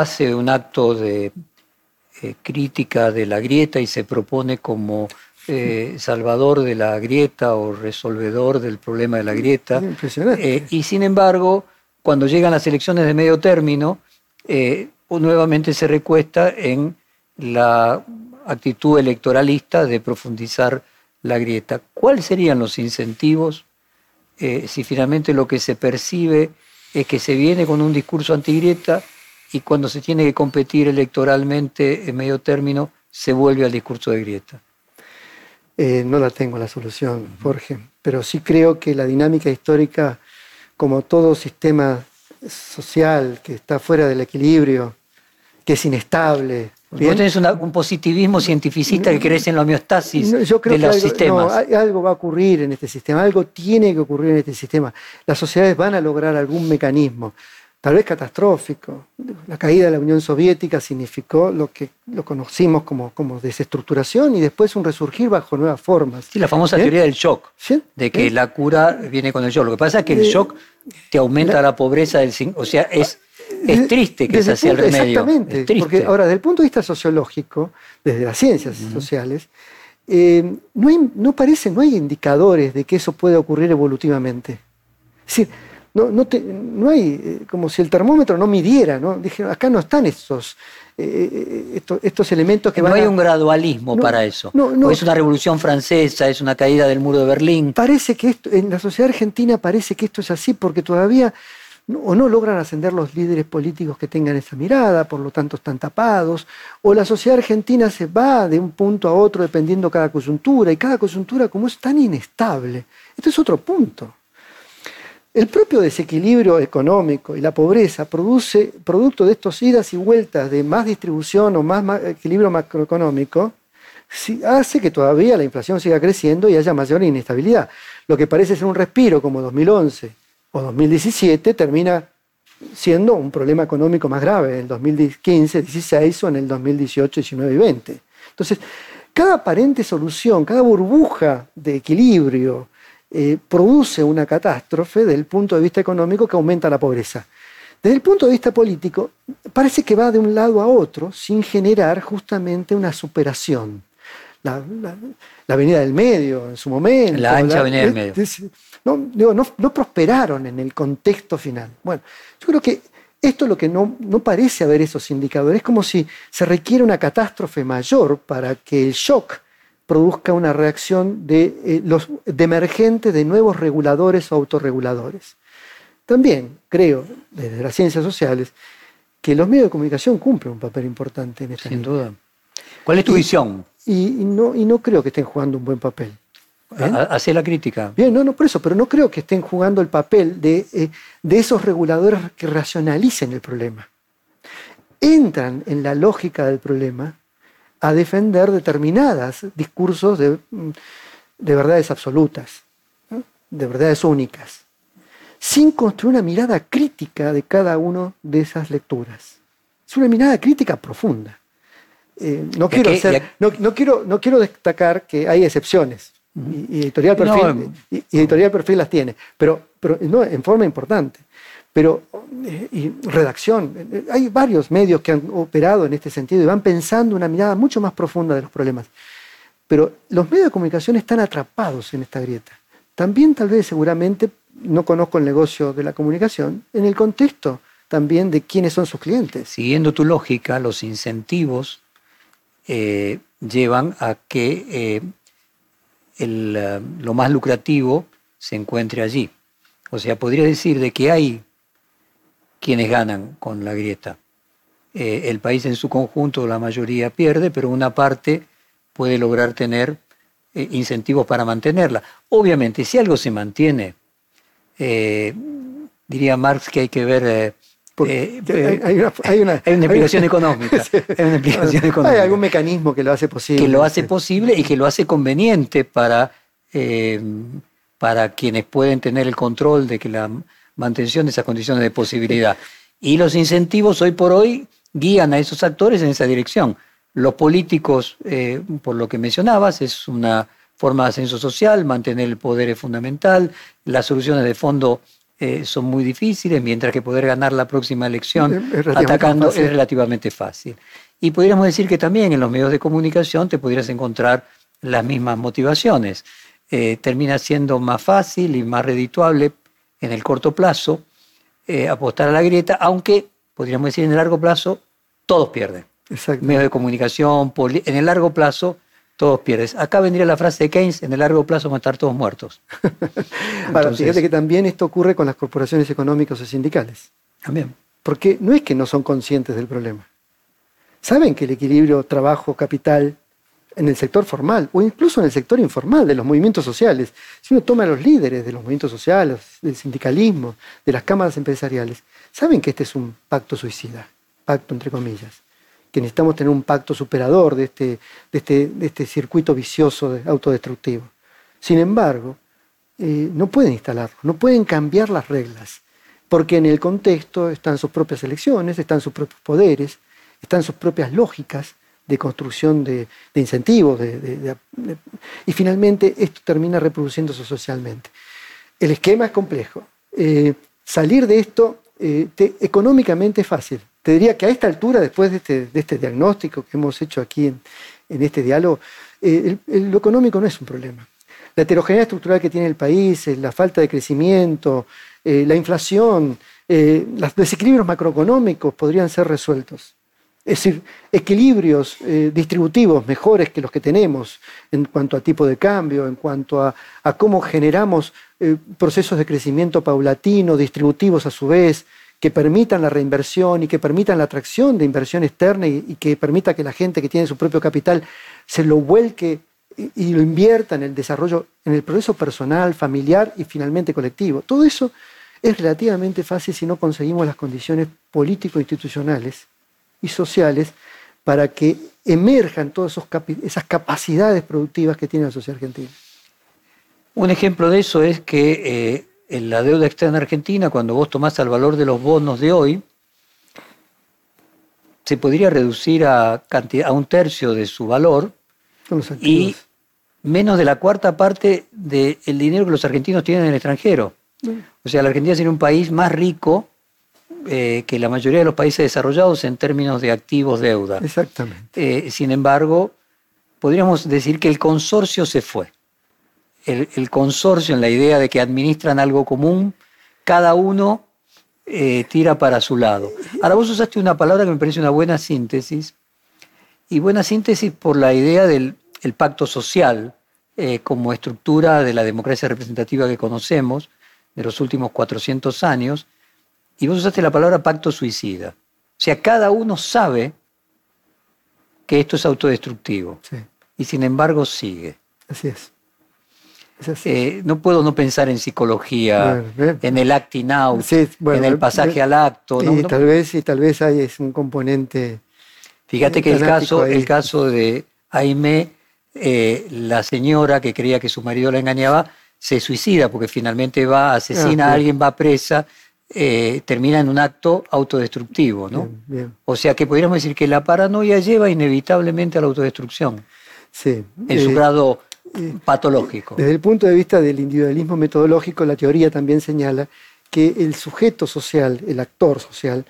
hace un acto de eh, crítica de la grieta y se propone como eh, salvador de la grieta o resolvedor del problema de la grieta? Impresionante. Eh, y sin embargo, cuando llegan las elecciones de medio término, nuevamente se recuesta en la actitud electoralista de profundizar la grieta. ¿Cuáles serían los incentivos si finalmente lo que se percibe es que se viene con un discurso antigrieta y cuando se tiene que competir electoralmente en medio término se vuelve al discurso de grieta? Eh, no la tengo la solución, Jorge, pero sí creo que la dinámica histórica, como todo sistema social que está fuera del equilibrio, que es inestable. Vos tenés un positivismo cientificista que crece en la homeostasis yo creo de los algo, sistemas. algo va a ocurrir en este sistema, algo tiene que ocurrir en este sistema. Las sociedades van a lograr algún mecanismo tal vez catastrófico. La caída de la Unión Soviética significó lo que lo conocimos como, como desestructuración y después un resurgir bajo nuevas formas. Sí, la famosa ¿Eh? teoría del shock, ¿Sí? de que ¿Eh? la cura viene con el shock. Lo que pasa es que el Eh, shock te aumenta la, pobreza del... O sea, es, es triste que Desde ese sea el punto- remedio. Exactamente, porque ahora, desde el punto de vista sociológico, desde las ciencias sociales, no, hay, no parece, no hay indicadores de que eso pueda ocurrir evolutivamente. Es decir, no, no, te- no hay, eh, como si el termómetro no midiera, ¿no? Dije, acá no están estos, eh, eh, estos, estos elementos que no van hay a- un gradualismo No, para eso. no, no. O es una revolución francesa, es una caída del muro de Berlín. Parece que esto, en la sociedad argentina parece que esto es así porque todavía no- o no logran ascender los líderes políticos que tengan esa mirada, por lo tanto están tapados, o la sociedad argentina se va de un punto a otro dependiendo cada coyuntura, y cada coyuntura como es tan inestable. Este es otro punto. El propio desequilibrio económico y la pobreza produce, producto de estos idas y vueltas de más distribución o más equilibrio macroeconómico, hace que todavía la inflación siga creciendo y haya mayor inestabilidad. Lo que parece ser un respiro como 2011 o 2017 termina siendo un problema económico más grave en el 2015, 16 o en el 2018, 19 y 20. Entonces, cada aparente solución, cada burbuja de equilibrio eh, produce una catástrofe desde el punto de vista económico que aumenta la pobreza. Desde el punto de vista político, parece que va de un lado a otro sin generar justamente una superación. La, la- la Avenida del Medio en su momento. La ancha Avenida del Medio. es- no, digo, no, no prosperaron en el contexto final. Bueno, yo creo que esto es lo que no, no parece haber esos indicadores. Es como si se requiere una catástrofe mayor para que el shock produzca una reacción de, eh, los, de emergente de nuevos reguladores o autorreguladores. También creo, desde las ciencias sociales, que los medios de comunicación cumplen un papel importante en esta Sin línea. duda. ¿Cuál es tu visión? Y, y no, y no creo que estén jugando un buen papel. Ha- Hace la crítica. Bien, no, no, por eso, pero no creo que estén jugando el papel de, eh, de esos reguladores que racionalicen el problema. Entran en la lógica del problema a defender determinados discursos de, mm, de verdades absolutas, ¿no? de verdades únicas, sin construir una mirada crítica de cada una de esas lecturas. Es una mirada crítica profunda. Eh, no, ¿De quiero qué? hacer- ¿De- no, no quiero, no quiero destacar que hay excepciones. Y, y editorial No, perfil, y, y editorial perfil las tiene, pero, pero no, en forma importante. Pero, eh, y redacción, eh, hay varios medios que han operado en este sentido y van pensando una mirada mucho más profunda de los problemas. Pero los medios de comunicación están atrapados en esta grieta. También tal vez seguramente, no conozco el negocio de la comunicación, en el contexto también de quiénes son sus clientes. Siguiendo tu lógica, los incentivos eh, llevan a que lo más lucrativo se encuentre allí. O sea, podría decir de que hay quienes ganan con la grieta. Eh, el país en su conjunto, la mayoría pierde, pero una parte puede lograr tener eh, incentivos para mantenerla. Obviamente, si algo se mantiene, eh, diría Marx que hay que ver... Porque eh, hay, una, hay una- hay una explicación hay- económica. Sí. Hay una algún mecanismo que lo hace posible. que lo hace Sí. posible y que lo hace conveniente para, eh, para quienes pueden tener el control de que la mantención de esas condiciones de posibilidad. Y los incentivos hoy por hoy guían a esos actores en esa dirección. Los políticos, eh, por lo que mencionabas, es una forma de ascenso social, mantener el poder es fundamental, las soluciones de fondo eh, son muy difíciles, mientras que poder ganar la próxima elección Es- atacando fácil. es relativamente fácil. Y podríamos decir que también en los medios de comunicación te podrías encontrar las mismas motivaciones. Eh, termina siendo más fácil y más redituable en el corto plazo eh, apostar a la grieta, aunque podríamos decir en el largo plazo todos pierden. Medios de comunicación, en el largo plazo, todos pierden. Acá vendría la frase de Keynes, en el largo plazo van a estar todos muertos. Ahora, fíjate que también esto ocurre con las corporaciones económicas o sindicales. También. Porque no es que no son conscientes del problema. Saben que el equilibrio trabajo-capital en el sector formal o incluso en el sector informal de los movimientos sociales, si uno toma a los líderes de los movimientos sociales, del sindicalismo, de las cámaras empresariales, saben que este es un pacto suicida, pacto entre comillas, que necesitamos tener un pacto superador de este, de este, de este circuito vicioso autodestructivo. Sin embargo, eh, no pueden instalarlo, no pueden cambiar las reglas, porque en el contexto están sus propias elecciones, están sus propios poderes, están sus propias lógicas, de construcción de, incentivos, y finalmente esto termina reproduciéndose socialmente. El esquema es complejo. Eh, salir de esto eh, económicamente es fácil. Te diría que a esta altura, después de este, este diagnóstico que hemos hecho aquí en, este diálogo, eh, lo económico no es un problema. La heterogeneidad estructural que tiene el país, la falta de crecimiento, la inflación, los desequilibrios macroeconómicos podrían ser resueltos. Es decir, equilibrios eh, distributivos mejores que los que tenemos en cuanto a tipo de cambio, en cuanto a, cómo generamos eh, procesos de crecimiento paulatino, distributivos a su vez, que permitan la reinversión y que permitan la atracción de inversión externa y, que permita que la gente que tiene su propio capital se lo vuelque y, y lo invierta en el desarrollo, en el proceso personal, familiar y finalmente colectivo. Todo eso es relativamente fácil si no conseguimos las condiciones político-institucionales y sociales para que emerjan todas esas capacidades productivas que tiene la sociedad argentina. Un ejemplo de eso es que eh, en la deuda externa argentina, cuando vos tomás el valor de los bonos de hoy, se podría reducir a, a un tercio de su valor y menos de la cuarta parte del dinero que los argentinos tienen en el extranjero. O sea, la Argentina sería un país más rico eh, que la mayoría de los países desarrollados en términos de activos deuda. Exactamente. Eh, sin embargo, podríamos decir que el consorcio se fue. El, consorcio en la idea de que administran algo común, cada uno eh, tira para su lado. Ahora vos usaste una palabra que me parece una buena síntesis, y buena síntesis por la idea del pacto social como estructura de la democracia representativa que conocemos de los últimos 400 años, y vos usaste la palabra pacto suicida. O sea, cada uno sabe que esto es autodestructivo. Y sin embargo sigue. Así es. Eh, no puedo no pensar en psicología, en el acting out, en el pasaje al acto. Y tal vez, y tal vez hay es un componente. Fíjate que el caso, el caso de Aime, eh, la señora que creía que su marido la engañaba, se suicida porque finalmente va, asesina a alguien, va presa eh, termina en un acto autodestructivo. ¿no? O sea que podríamos decir que la paranoia lleva inevitablemente a la autodestrucción. Sí. En su eh, grado eh, patológico. Desde el punto de vista del individualismo metodológico, la teoría también señala que el sujeto social, el actor social,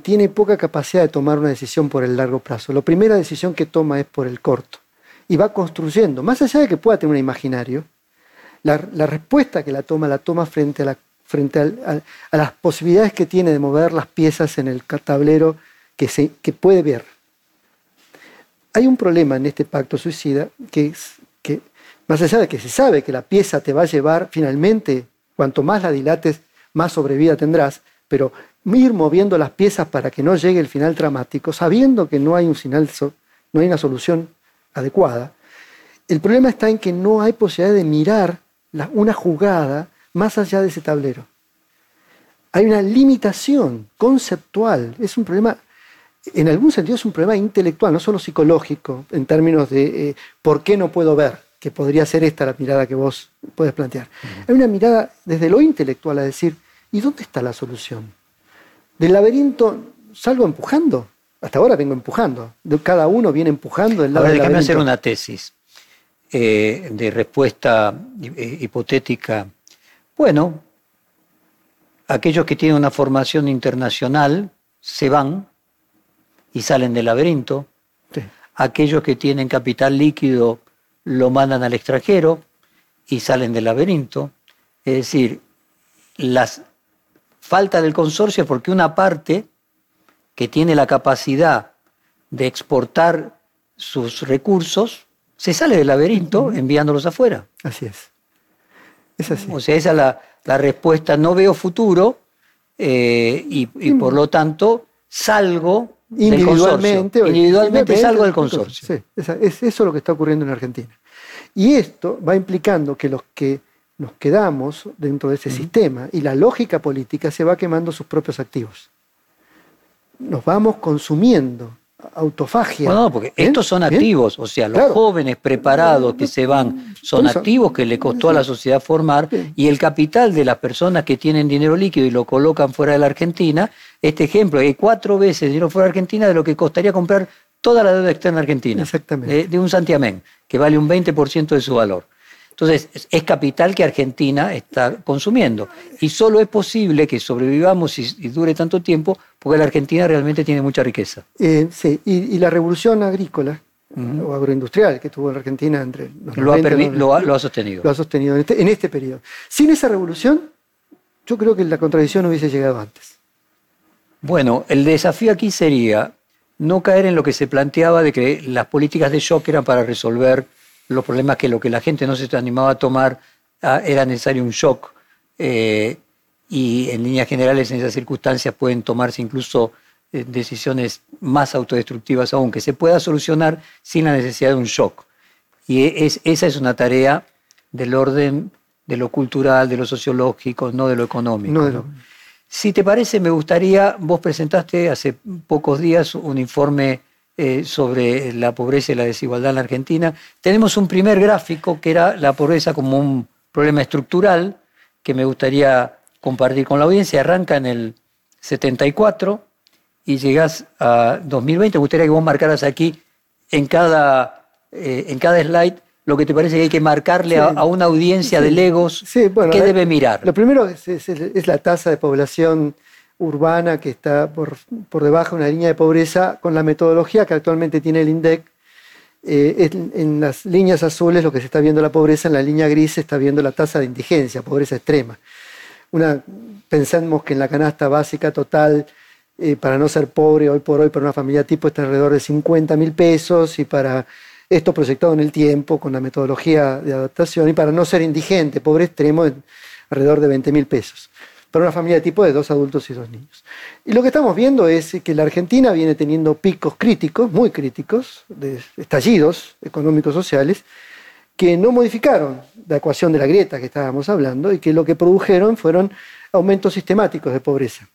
tiene poca capacidad de tomar una decisión por el largo plazo. La primera decisión que toma es por el corto. Y va construyendo, más allá de que pueda tener un imaginario, la, la respuesta que la toma la toma frente a la frente a, las posibilidades que tiene de mover las piezas en el tablero que, se, que puede ver. Hay un problema en este pacto suicida que es que, más allá de que se sabe que la pieza te va a llevar finalmente, cuanto más la dilates, más sobrevida tendrás, pero ir moviendo las piezas para que no llegue el final dramático, sabiendo que no hay un final, no hay una solución adecuada, el problema está en que no hay posibilidad de mirar una jugada más allá de ese tablero. Hay una limitación conceptual, es un problema, en algún sentido es un problema intelectual, no solo psicológico, en términos de eh, por qué no puedo ver, que podría ser esta la mirada que vos puedes plantear. Hay una mirada desde lo intelectual a decir, ¿y dónde está la solución? Del laberinto salgo empujando. Hasta ahora vengo empujando. Cada uno viene empujando del lado del déjame hacer una tesis eh, de respuesta eh, hipotética bueno, aquellos que tienen una formación internacional se van y salen del laberinto. Aquellos que tienen capital líquido lo mandan al extranjero y salen del laberinto. Es decir, la falta del consorcio es porque una parte que tiene la capacidad de exportar sus recursos, se sale del laberinto enviándolos afuera. Así es. Es así. O sea, esa es la, la respuesta. No veo futuro eh, y, y por lo tanto salgo del individualmente, consorcio. Individualmente salgo del consorcio. Sí, es eso lo que está ocurriendo en Argentina. Y esto va implicando que los que nos quedamos dentro de ese sistema y la lógica política se va quemando sus propios activos. Nos vamos consumiendo autofagia. Bueno, no, porque ¿Bien? estos son ¿Bien? activos, o sea, los Claro. jóvenes preparados que se van son activos que le costó a la sociedad formar y el capital de las personas que tienen dinero líquido y lo colocan fuera de la Argentina, este ejemplo, hay cuatro veces dinero fuera de Argentina de lo que costaría comprar toda la deuda externa argentina. Exactamente. De, de un santiamén, que vale un 20% de su valor. Entonces, es- capital que Argentina está consumiendo. Y solo es posible que sobrevivamos y, y dure tanto tiempo porque la Argentina realmente tiene mucha riqueza. Eh, sí, y, y la revolución agrícola o agroindustrial que tuvo la Argentina entre los Lo ha, 90 y permi- los- lo ha- lo ha sostenido. lo ha sostenido en este, en este periodo. Sin esa revolución, yo creo que la contradicción hubiese llegado antes. Bueno, el desafío aquí sería no caer en lo que se planteaba de que las políticas de shock eran para resolver los problemas que lo que la gente no se animaba a tomar ah, era necesario un shock eh, y en líneas generales en esas circunstancias pueden tomarse incluso eh, decisiones más autodestructivas aún, que se pueda solucionar sin la necesidad de un shock. Y e- es, esa es una tarea del orden de lo cultural, de lo sociológico, no de lo económico. No Si te parece, me gustaría, vos presentaste hace pocos días un informe eh, sobre la pobreza y la desigualdad en la Argentina. Tenemos un primer gráfico que era la pobreza como un problema estructural que me gustaría compartir con la audiencia. Arranca en el 74 y llegás a 2020. Me gustaría que vos marcaras aquí en cada, eh, en cada slide lo que te parece que hay que marcarle a, Sí. a una audiencia Sí. de legos Sí, bueno, que la- debe mirar. Lo primero es, es- es la tasa de población urbana que está por, por debajo de una línea de pobreza con la metodología que actualmente tiene el INDEC. Eh, en, las líneas azules lo que se está viendo la pobreza, en la línea gris se está viendo la tasa de indigencia, pobreza extrema. Una, pensamos que en la canasta básica total, eh, para no ser pobre hoy por hoy para una familia tipo está alrededor de 50 mil pesos y para esto proyectado en el tiempo con la metodología de adaptación y para no ser indigente, pobre extremo, alrededor de 20 mil pesos. Para una familia tipo de dos adultos y dos niños. Y lo que estamos viendo es que la Argentina viene teniendo picos críticos, muy críticos, de estallidos económicos sociales, que no modificaron la ecuación de la grieta que estábamos hablando y que lo que produjeron fueron aumentos sistemáticos de pobreza.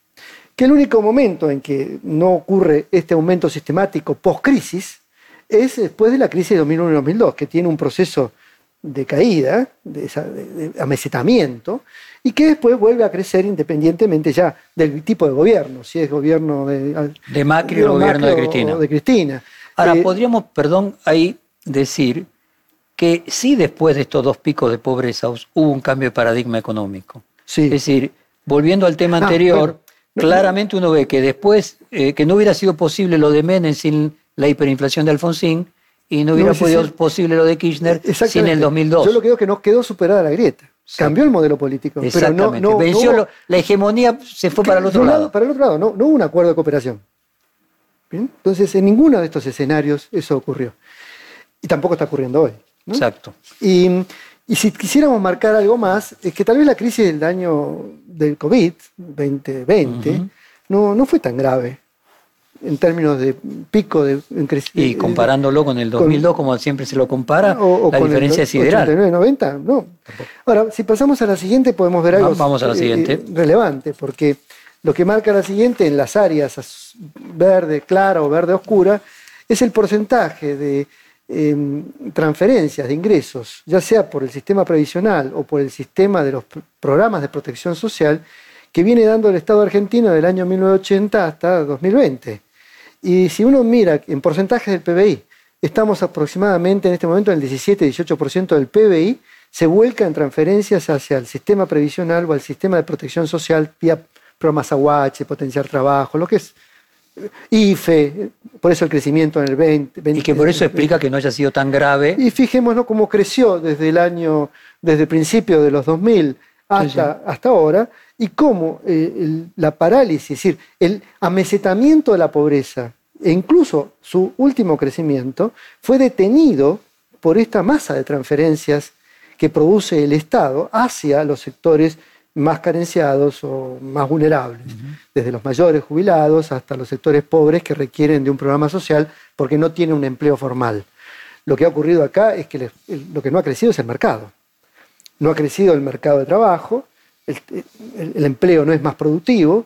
Que el único momento en que no ocurre este aumento sistemático post-crisis es después de la crisis de 2001 y 2002, que tiene un proceso de caída, de, esa- de- de amesetamiento, y que después vuelve a crecer independientemente ya del tipo de gobierno, si es gobierno de, De Macri o gobierno de Cristina. o de Cristina. Ahora, Eh, podríamos, perdón, ahí decir que sí después de estos dos picos de pobreza hubo un cambio de paradigma económico. Sí. Es decir, volviendo al tema Ah, anterior, claramente uno ve que después, eh, que no hubiera sido posible lo de Menem sin la hiperinflación de Alfonsín y no hubiera sí, podido sí. posible lo de Kirchner sin Exactamente. el 2002. Yo lo que digo es que no quedó superada la grieta. Cambió el modelo político. Pero no, Exactamente. no, no Venció hubo- la hegemonía, se fue para el otro lado. Para el otro lado, no, no hubo un acuerdo de cooperación. ¿Bien? Entonces, en ninguno de estos escenarios eso ocurrió. Y tampoco está ocurriendo hoy. ¿no? Exacto. Y, y si quisiéramos marcar algo más, es que tal vez la crisis del año del COVID, 2020, no, no fue tan grave en términos de pico de en crec- Y eh, comparándolo con el con- 2002, como siempre se lo compara, o- o la con diferencia es sideral. 89, 90, no. Ahora, si pasamos a la siguiente, podemos ver algo Va- vamos a la eh, siguiente. eh, relevante, porque lo que marca la siguiente en las áreas verde clara o verde oscura es el porcentaje de em, transferencias de ingresos, ya sea por el sistema previsional o por el sistema de los pr- programas de protección social, que viene dando el Estado argentino del año 1980 hasta 2020. Y si uno mira en porcentajes del PBI, estamos aproximadamente en este momento en el 17-18% del PBI se vuelca en transferencias hacia el sistema previsional o al sistema de protección social vía programas AUH, potenciar trabajo, lo que es eh, IFE, por eso el crecimiento en el 20. Y que por eso explica que no haya sido tan grave. Y fijémonos cómo creció desde el año, desde el principio de los 2000 hasta, Sí, hasta ahora, y cómo eh, la parálisis, es decir, el amesetamiento de la pobreza e incluso su último crecimiento fue detenido por esta masa de transferencias que produce el Estado hacia los sectores más carenciados o más vulnerables, desde los mayores jubilados hasta los sectores pobres que requieren de un programa social porque no tienen un empleo formal. Lo que ha ocurrido acá es que lo que no ha crecido es el mercado. No ha crecido el mercado de trabajo, el, empleo no es más productivo,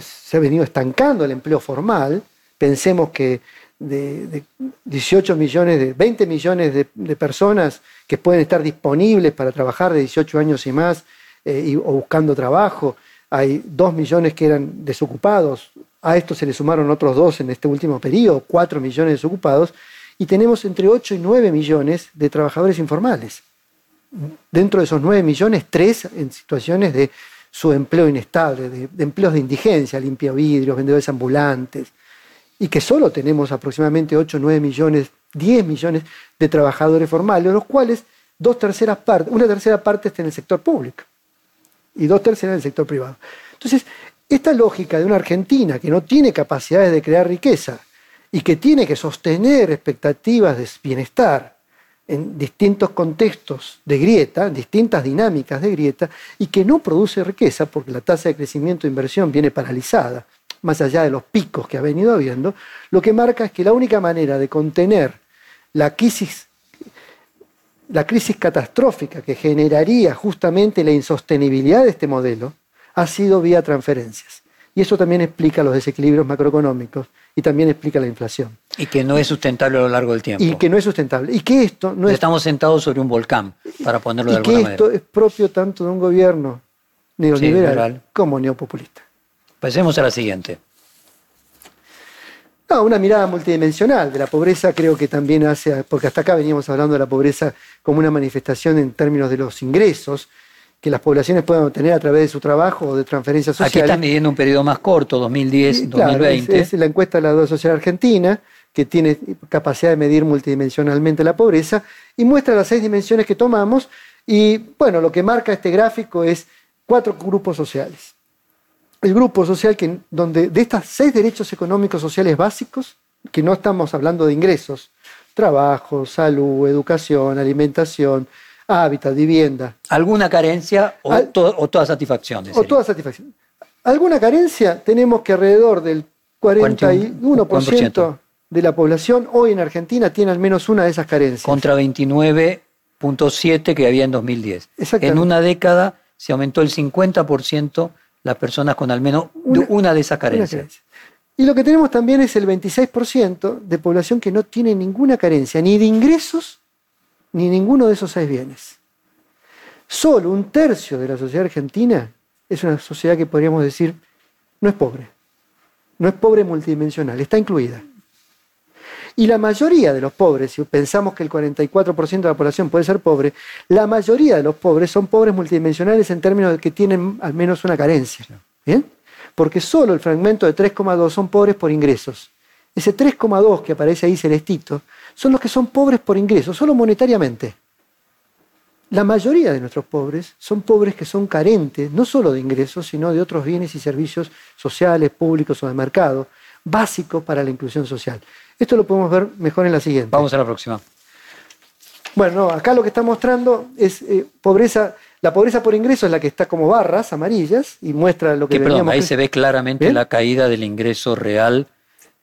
se ha venido estancando el empleo formal. Pensemos que de, 18 millones, de 20 millones de, personas que pueden estar disponibles para trabajar de 18 años y más eh, o buscando trabajo, hay 2 millones que eran desocupados, a esto se le sumaron otros dos en este último periodo, 4 millones desocupados, y tenemos entre 8 y 9 millones de trabajadores informales. Dentro de esos 9 millones, 3 en situaciones de su empleo inestable, de, empleos de indigencia, limpia vidrios, vendedores ambulantes, y que solo tenemos aproximadamente 8 o 9 millones, 10 millones de trabajadores formales, de los cuales dos terceras partes, una tercera parte está en el sector público y dos terceras en el sector privado. Entonces, esta lógica de una Argentina que no tiene capacidades de crear riqueza y que tiene que sostener expectativas de bienestar en distintos contextos de grieta, distintas dinámicas de grieta, y que no produce riqueza porque la tasa de crecimiento e inversión viene paralizada, más allá de los picos que ha venido habiendo, lo que marca es que la única manera de contener la crisis, la crisis catastrófica que generaría justamente la insostenibilidad de este modelo ha sido vía transferencias. Y eso también explica los desequilibrios macroeconómicos y también explica la inflación. Y que no es sustentable a lo largo del tiempo. Y que no es sustentable. Y que esto no es... Estamos sentados sobre un volcán, para ponerlo de alguna manera. Y que esto es propio tanto de un gobierno neoliberal como neopopulista. Pasemos a la siguiente. No, una mirada multidimensional de la pobreza creo que también hace, porque hasta acá veníamos hablando de la pobreza como una manifestación en términos de los ingresos que las poblaciones puedan obtener a través de su trabajo o de transferencias sociales. Aquí están midiendo un periodo más corto, 2010-2020. es, la encuesta de la Deuda Social Argentina, que tiene capacidad de medir multidimensionalmente la pobreza, y muestra las seis dimensiones que tomamos, y bueno, lo que marca este gráfico es cuatro grupos sociales el grupo social que, donde de estos seis derechos económicos sociales básicos, que no estamos hablando de ingresos, trabajo, salud, educación, alimentación, hábitat, vivienda. ¿Alguna carencia o, toda satisfacción? O toda satisfacción. ¿Alguna carencia? Tenemos que alrededor del 41%, de la población hoy en Argentina tiene al menos una de esas carencias. Contra 29.7 que había en 2010. En una década se aumentó el 50% las personas con al menos una, de esas carencias. Y lo que tenemos también es el 26% de población que no tiene ninguna carencia, ni de ingresos, ni ninguno de esos seis bienes. Solo un tercio de la sociedad argentina es una sociedad que podríamos decir no es pobre, no es pobre multidimensional, está incluida. Y la mayoría de los pobres, si pensamos que el 44% de la población puede ser pobre, la mayoría de los pobres son pobres multidimensionales en términos de que tienen al menos una carencia. ¿Bien? Porque solo el fragmento de 3,2 son pobres por ingresos. Ese 3,2 que aparece ahí celestito son los que son pobres por ingresos, solo monetariamente. La mayoría de nuestros pobres son pobres que son carentes, no solo de ingresos, sino de otros bienes y servicios sociales, públicos o de mercado, básicos para la inclusión social. Esto lo podemos ver mejor en la siguiente. Vamos a la próxima. Bueno, acá lo que está mostrando es eh, pobreza. La pobreza por ingreso es la que está como barras amarillas y muestra lo que, que perdón, ahí se ve claramente la caída del ingreso real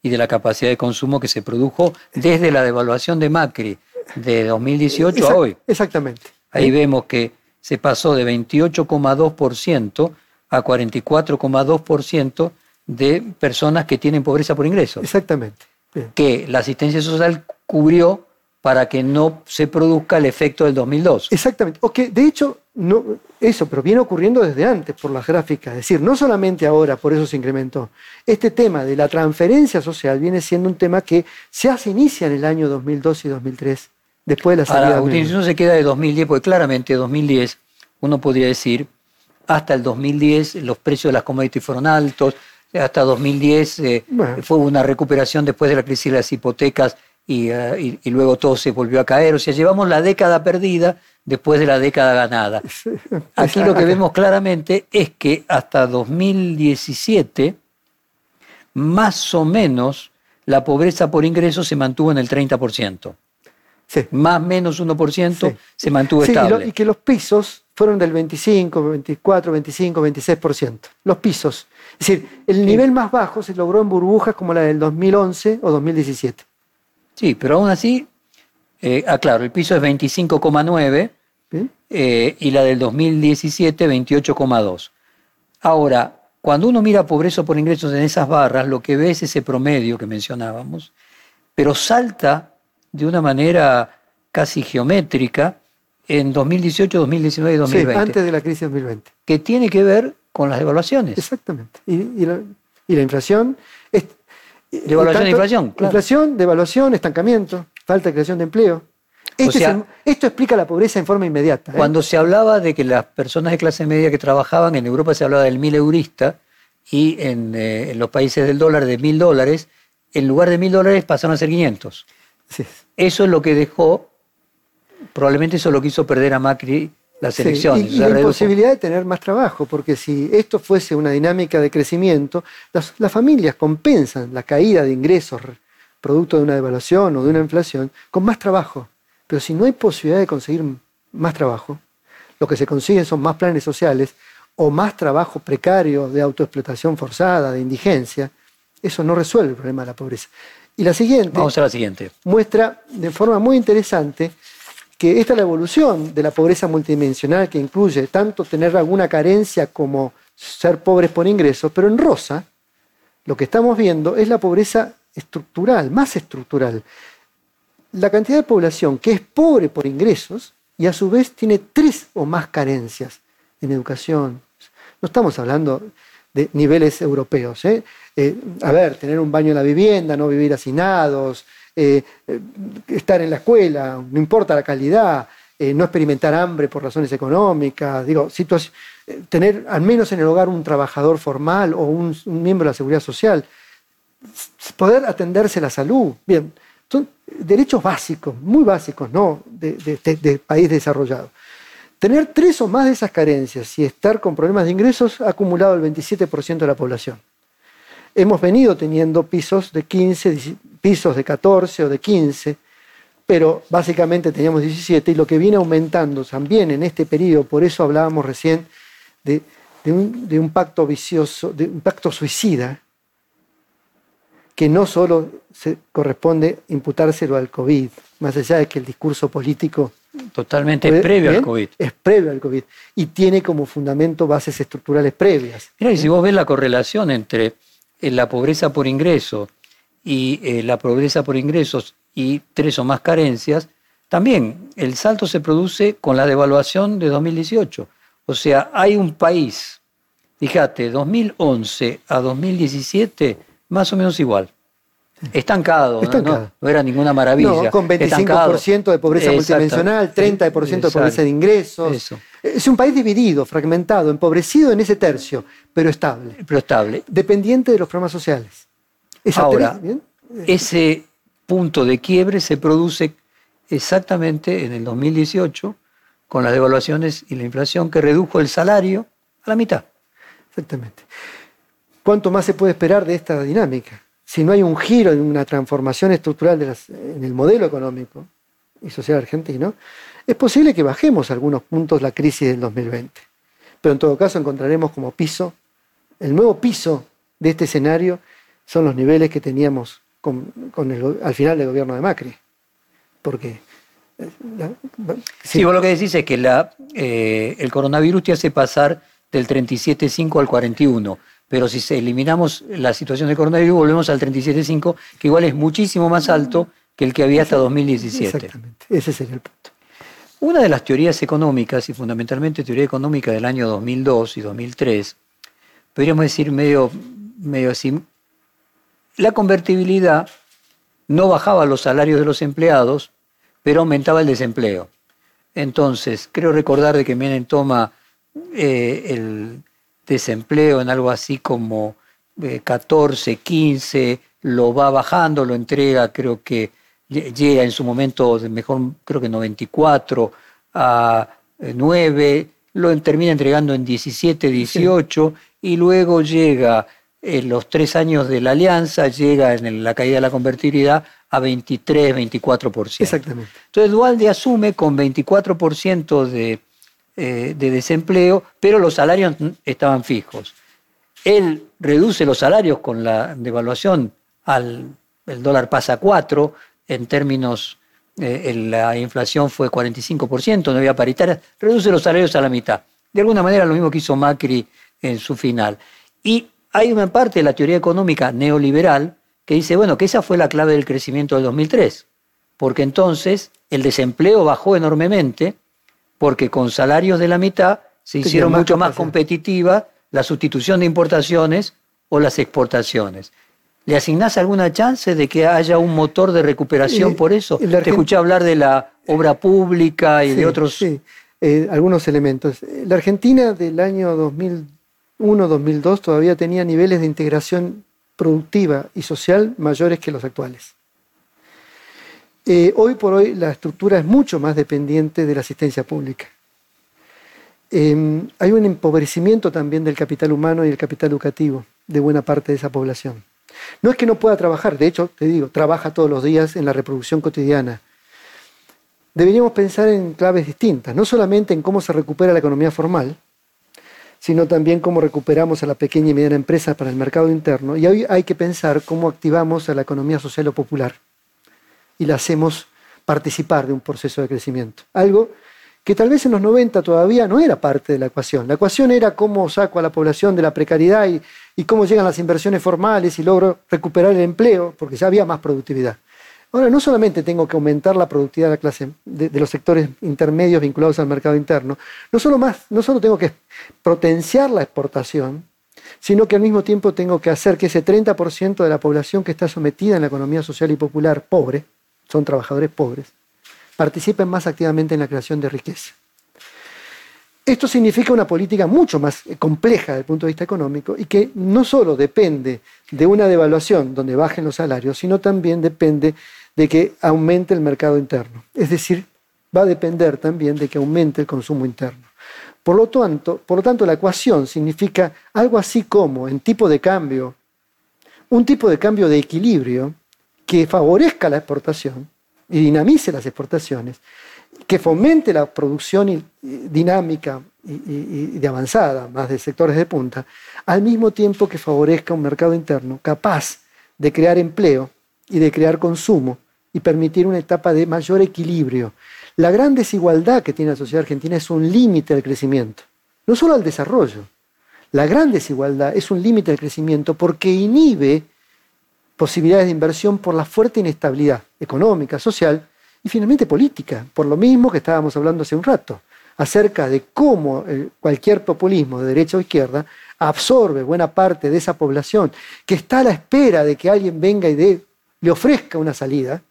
y de la capacidad de consumo que se produjo desde la devaluación de Macri de 2018 a hoy. Exactamente. Ahí vemos que se pasó de 28,2% a 44,2% de personas que tienen pobreza por ingreso. Exactamente que la asistencia social cubrió para que no se produzca el efecto del 2002. Exactamente. O que, de hecho, no, eso, pero viene ocurriendo desde antes por las gráficas. Es decir, no solamente ahora, por eso se incrementó. Este tema de la transferencia social viene siendo un tema que se hace inicia en el año 2002 y 2003, después de la salida Ahora, de no se queda de 2010, porque claramente 2010, uno podría decir, hasta el 2010 los precios de las commodities fueron altos, hasta 2010 eh, fue una recuperación después de la crisis de las hipotecas eh, y, luego todo se volvió a caer. O sea, llevamos la década perdida después de la década ganada. Aquí lo que vemos claramente es que hasta 2017, más o menos, la pobreza por ingreso se mantuvo en el 30%. Sí. Más o menos 1% Sí. se mantuvo Sí, y, lo- estable. y que los pisos fueron del 25, 24, 25, 26%. Los pisos. Es decir, el nivel más bajo se logró en burbujas como la del 2011 o 2017. Sí, pero aún así, eh, ah, claro, el piso es 25,9 ¿Bien? eh, y la del 2017 28,2. Ahora, cuando uno mira pobreza por ingresos en esas barras, lo que ve es ese promedio que mencionábamos, pero salta de una manera casi geométrica en 2018, 2019 y 2020, Sí, antes de la crisis 2020. que tiene que ver con las devaluaciones. Exactamente. Y, y la, y la inflación. Es, Devaluación e inflación, claro. Inflación, devaluación, estancamiento, falta de creación de empleo. Este sea, es el- esto explica la pobreza en forma inmediata. ¿eh? Cuando se hablaba de que las personas de clase media que trabajaban, en Europa se hablaba del mil eurista y en, eh, en los países del dólar de mil dólares, en lugar de mil dólares pasaron a ser 500. Sí. Eso es lo que dejó, probablemente eso es lo que hizo perder a Macri las Sí, elecciones. y, o y la redujo. imposibilidad de tener más trabajo, porque si esto fuese una dinámica de crecimiento, las, las familias compensan la caída de ingresos re- producto de una devaluación o de una inflación con más trabajo. Pero si no hay posibilidad de conseguir más trabajo, lo que se consiguen son más planes sociales o más trabajo precario de autoexplotación forzada, de indigencia, eso no resuelve el problema de la pobreza. Y la siguiente Vamos a la siguiente. muestra de forma muy interesante que esta es la evolución de la pobreza multidimensional que incluye tanto tener alguna carencia como ser pobres por ingresos, pero en rosa lo que estamos viendo es la pobreza estructural, más estructural. La cantidad de población que es pobre por ingresos y a su vez tiene tres o más carencias en educación. No estamos hablando de niveles europeos. ¿eh? Eh, a ver, tener un baño en la vivienda, no vivir hacinados, eh, eh, estar en la escuela, no importa la calidad, eh, no experimentar hambre por razones económicas, digo, tener al menos en el hogar un trabajador formal o un, miembro de la seguridad social, poder atenderse la salud. Bien, son derechos básicos, muy básicos, ¿no? De, de- país desarrollado. Tener tres o más de esas carencias y estar con problemas de ingresos ha acumulado el 27% de la población. Hemos venido teniendo pisos de 15, dieci- pisos de 14 o de 15, pero básicamente teníamos 17 y lo que viene aumentando también en este periodo, por eso hablábamos recién de, de un, de un pacto vicioso, de un pacto suicida, que no solo se corresponde imputárselo al COVID, más allá de que el discurso político Totalmente puede- previo al. COVID. es previo al COVID y tiene como fundamento bases estructurales previas. Mira, y si vos ves la correlación entre eh, la pobreza por ingreso y eh, la pobreza por ingresos y tres o más carencias, también el salto se produce con la devaluación de 2018. O sea, hay un país, fíjate, 2011 a 2017, más o menos igual. Estancado, ¿no? Estancado. No, no era ninguna maravilla. No, con 25% Estancado. de pobreza multidimensional, 30% de pobreza de ingresos. Eso. Es un país dividido, fragmentado, empobrecido en ese tercio, pero estable, Pero estable. dependiente de los programas sociales. Esa Ahora, ese punto de quiebre se produce exactamente en el 2018 con las devaluaciones y la inflación que redujo el salario a la mitad. Exactamente. ¿Cuánto más se puede esperar de esta dinámica? Si no hay un giro en una transformación estructural de las- en el modelo económico y social argentino, es posible que bajemos algunos puntos la crisis del 2020. Pero en todo caso encontraremos como piso, el nuevo piso de este escenario son los niveles que teníamos con- con el al final del gobierno de Macri. Porque... eh, la- Sí, vos lo que decís es que la, eh, el coronavirus te hace pasar del 37.5 al 41, pero si eliminamos la situación del coronavirus volvemos al 37.5, que igual es muchísimo más alto que el que había hasta 2017. Exactamente, ese sería el punto. Una de las teorías económicas, y fundamentalmente teoría económica del año 2002 y 2003, podríamos decir medio, medio así, la convertibilidad no bajaba los salarios de los empleados, pero aumentaba el desempleo. Entonces, creo recordar de que Menem toma eh, el desempleo en algo así como eh, 14, 15, lo va bajando, lo entrega, creo que lle- llega en su momento mejor, creo que 94, a 9, eh, lo termina entregando en 17, 18 y luego llega en los tres años de la alianza, llega en la caída de la convertibilidad a 23, 24%. Exactamente. Entonces Dualde asume con 24% de, eh, de desempleo, pero los salarios estaban fijos. Él reduce los salarios con la devaluación, al, el dólar pasa a 4, en términos, eh, la inflación fue 45%, no había paritaria, reduce los salarios a la mitad. De alguna manera lo mismo que hizo Macri en su final. Y hay una parte de la teoría económica neoliberal que dice, bueno, que esa fue la clave del crecimiento del 2003, porque entonces el desempleo bajó enormemente, porque con salarios de la mitad se hicieron mucho más competitiva la sustitución de importaciones o las exportaciones. ¿Le asignás alguna chance de que haya un motor de recuperación por eso? Te escuché hablar de la obra pública y de otros... Sí, eh, algunos elementos. La Argentina del año 2001-2002 todavía tenía niveles de integración productiva y social mayores que los actuales. Eh, hoy por hoy la estructura es mucho más dependiente de la asistencia pública. Em, hay un empobrecimiento también del capital humano y el capital educativo de buena parte de esa población. No es que no pueda trabajar, de hecho, te digo, trabaja todos los días en la reproducción cotidiana. Deberíamos pensar en claves distintas, no solamente en cómo se recupera la economía formal, sino también cómo recuperamos a la pequeña y mediana empresa para el mercado interno. Y hoy hay que pensar cómo activamos a la economía social o popular y la hacemos participar de un proceso de crecimiento. Algo que tal vez en los 90 todavía no era parte de la ecuación. La ecuación era cómo saco a la población de la precariedad y, y cómo llegan las inversiones formales y logro recuperar el empleo, porque ya había más productividad. Ahora, no solamente tengo que aumentar la productividad de, los sectores intermedios vinculados al mercado interno, no solo, más, no solo tengo que potenciar la exportación, sino que al mismo tiempo tengo que hacer que ese 30% de la población que está sometida en la economía social y popular pobre, son trabajadores pobres, participen más activamente en la creación de riqueza. Esto significa una política mucho más compleja desde el punto de vista económico y que no solo depende de una devaluación donde bajen los salarios, sino también depende de que aumente el mercado interno. Es decir, va a depender también de que aumente el consumo interno. Por lo tanto, por lo tanto la ecuación significa algo así como, en tipo de cambio, un tipo de cambio de equilibrio que favorezca la exportación y dinamice las exportaciones, que fomente la producción dinámica y, de avanzada, más de sectores de punta, al mismo tiempo que favorezca un mercado interno capaz de crear empleo y de crear consumo y permitir una etapa de mayor equilibrio. La gran desigualdad que tiene la sociedad argentina es un límite al crecimiento, no solo al desarrollo. La gran desigualdad es un límite al crecimiento porque inhibe posibilidades de inversión por la fuerte inestabilidad económica, social y finalmente política, por lo mismo que estábamos hablando hace un rato, acerca de cómo eh, cualquier populismo de derecha o izquierda absorbe buena parte de esa población que está a la espera de que alguien venga y de, le ofrezca una salida,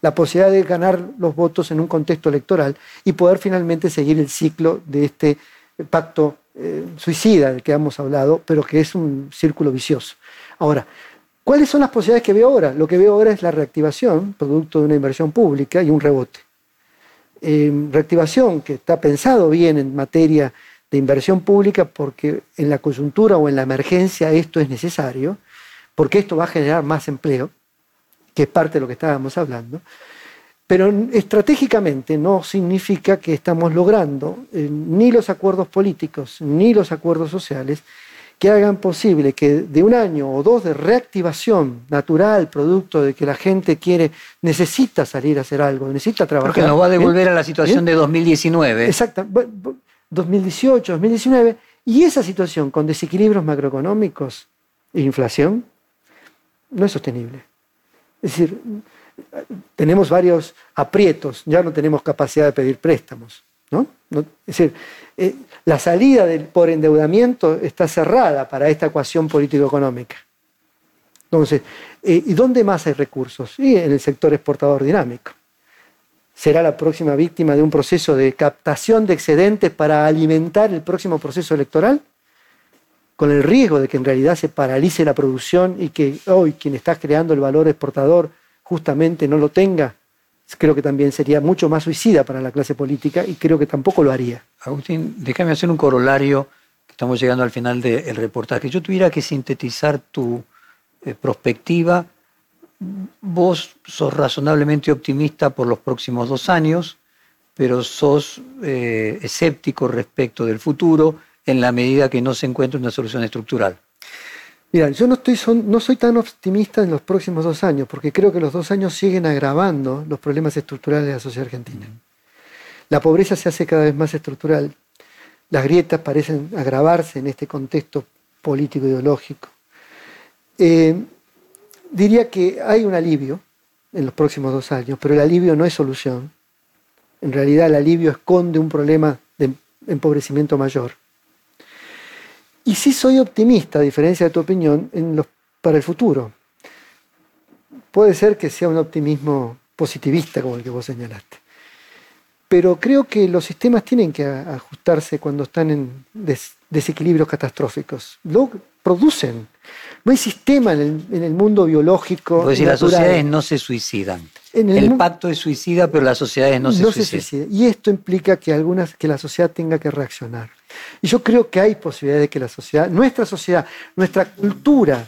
la posibilidad de ganar los votos en un contexto electoral y poder finalmente seguir el ciclo de este pacto eh, suicida del que hemos hablado, pero que es un círculo vicioso. Ahora, ¿cuáles son las posibilidades que veo ahora? Lo que veo ahora es la reactivación, producto de una inversión pública y un rebote. Eh, reactivación que está pensado bien en materia de inversión pública porque en la coyuntura o en la emergencia esto es necesario, porque esto va a generar más empleo, que es parte de lo que estábamos hablando, pero estratégicamente no significa que estamos logrando eh, ni los acuerdos políticos ni los acuerdos sociales que hagan posible que de un año o dos de reactivación natural, producto de que la gente quiere, necesita salir a hacer algo, necesita trabajar. Porque nos va a devolver a la situación de 2019. Exacto, 2018, 2019, y esa situación con desequilibrios macroeconómicos e inflación no es sostenible. Es decir, tenemos varios aprietos, ya no tenemos capacidad de pedir préstamos. ¿no? es decir, eh, la salida por endeudamiento está cerrada para esta ecuación político-económica. Entonces, eh, ¿y dónde más hay recursos? Y en el sector exportador dinámico. ¿Será la próxima víctima de un proceso de captación de excedentes para alimentar el próximo proceso electoral? Con el riesgo de que en realidad se paralice la producción y que hoy quien está creando el valor exportador justamente no lo tenga creo que también sería mucho más suicida para la clase política y creo que tampoco lo haría. Agustín, déjame hacer un corolario, que estamos llegando al final del reportaje. Yo tuviera que sintetizar tu eh, perspectiva. Vos sos razonablemente optimista por los próximos dos años, pero sos eh, escéptico respecto del futuro en la medida que no se encuentre una solución estructural. Mira, yo no, estoy, no soy tan optimista en los próximos dos años, porque creo que los dos años siguen agravando los problemas estructurales de la sociedad argentina. La pobreza se hace cada vez más estructural, las grietas parecen agravarse en este contexto político ideológico. Eh, diría que hay un alivio en los próximos dos años, pero el alivio no es solución. En realidad el alivio esconde un problema de empobrecimiento mayor. Y sí soy optimista, a diferencia de tu opinión, en los, para el futuro. Puede ser que sea un optimismo positivista, como el que vos señalaste. Pero creo que los sistemas tienen que ajustarse cuando están en desequilibrios catastróficos. Lo producen. No hay sistema en el, mundo biológico. decir, las sociedades no se suicidan. el, pacto es suicida, pero las sociedades no se no suicidan. Se suicida. Y esto implica que, algunas, que la sociedad tenga que reaccionar. Y yo creo que hay posibilidades de que la sociedad, nuestra sociedad, nuestra cultura,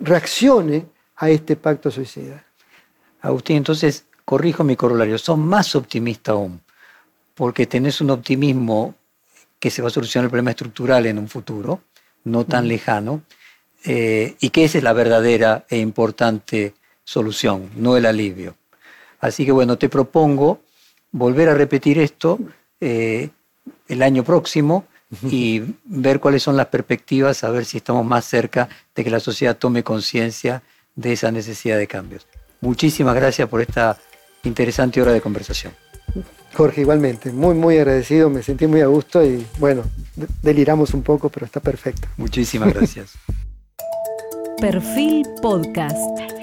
reaccione a este pacto suicida. Agustín, entonces, corrijo mi corolario, son más optimista aún, porque tenés un optimismo que se va a solucionar el problema estructural en un futuro, no tan lejano, eh, y que esa es la verdadera e importante solución, no el alivio. Así que bueno, te propongo volver a repetir esto eh, el año próximo y ver cuáles son las perspectivas, a ver si estamos más cerca de que la sociedad tome conciencia de esa necesidad de cambios. Muchísimas gracias por esta interesante hora de conversación. Jorge, igualmente, muy, muy agradecido, me sentí muy a gusto y bueno, deliramos un poco, pero está perfecto. Muchísimas gracias. Perfil Podcast.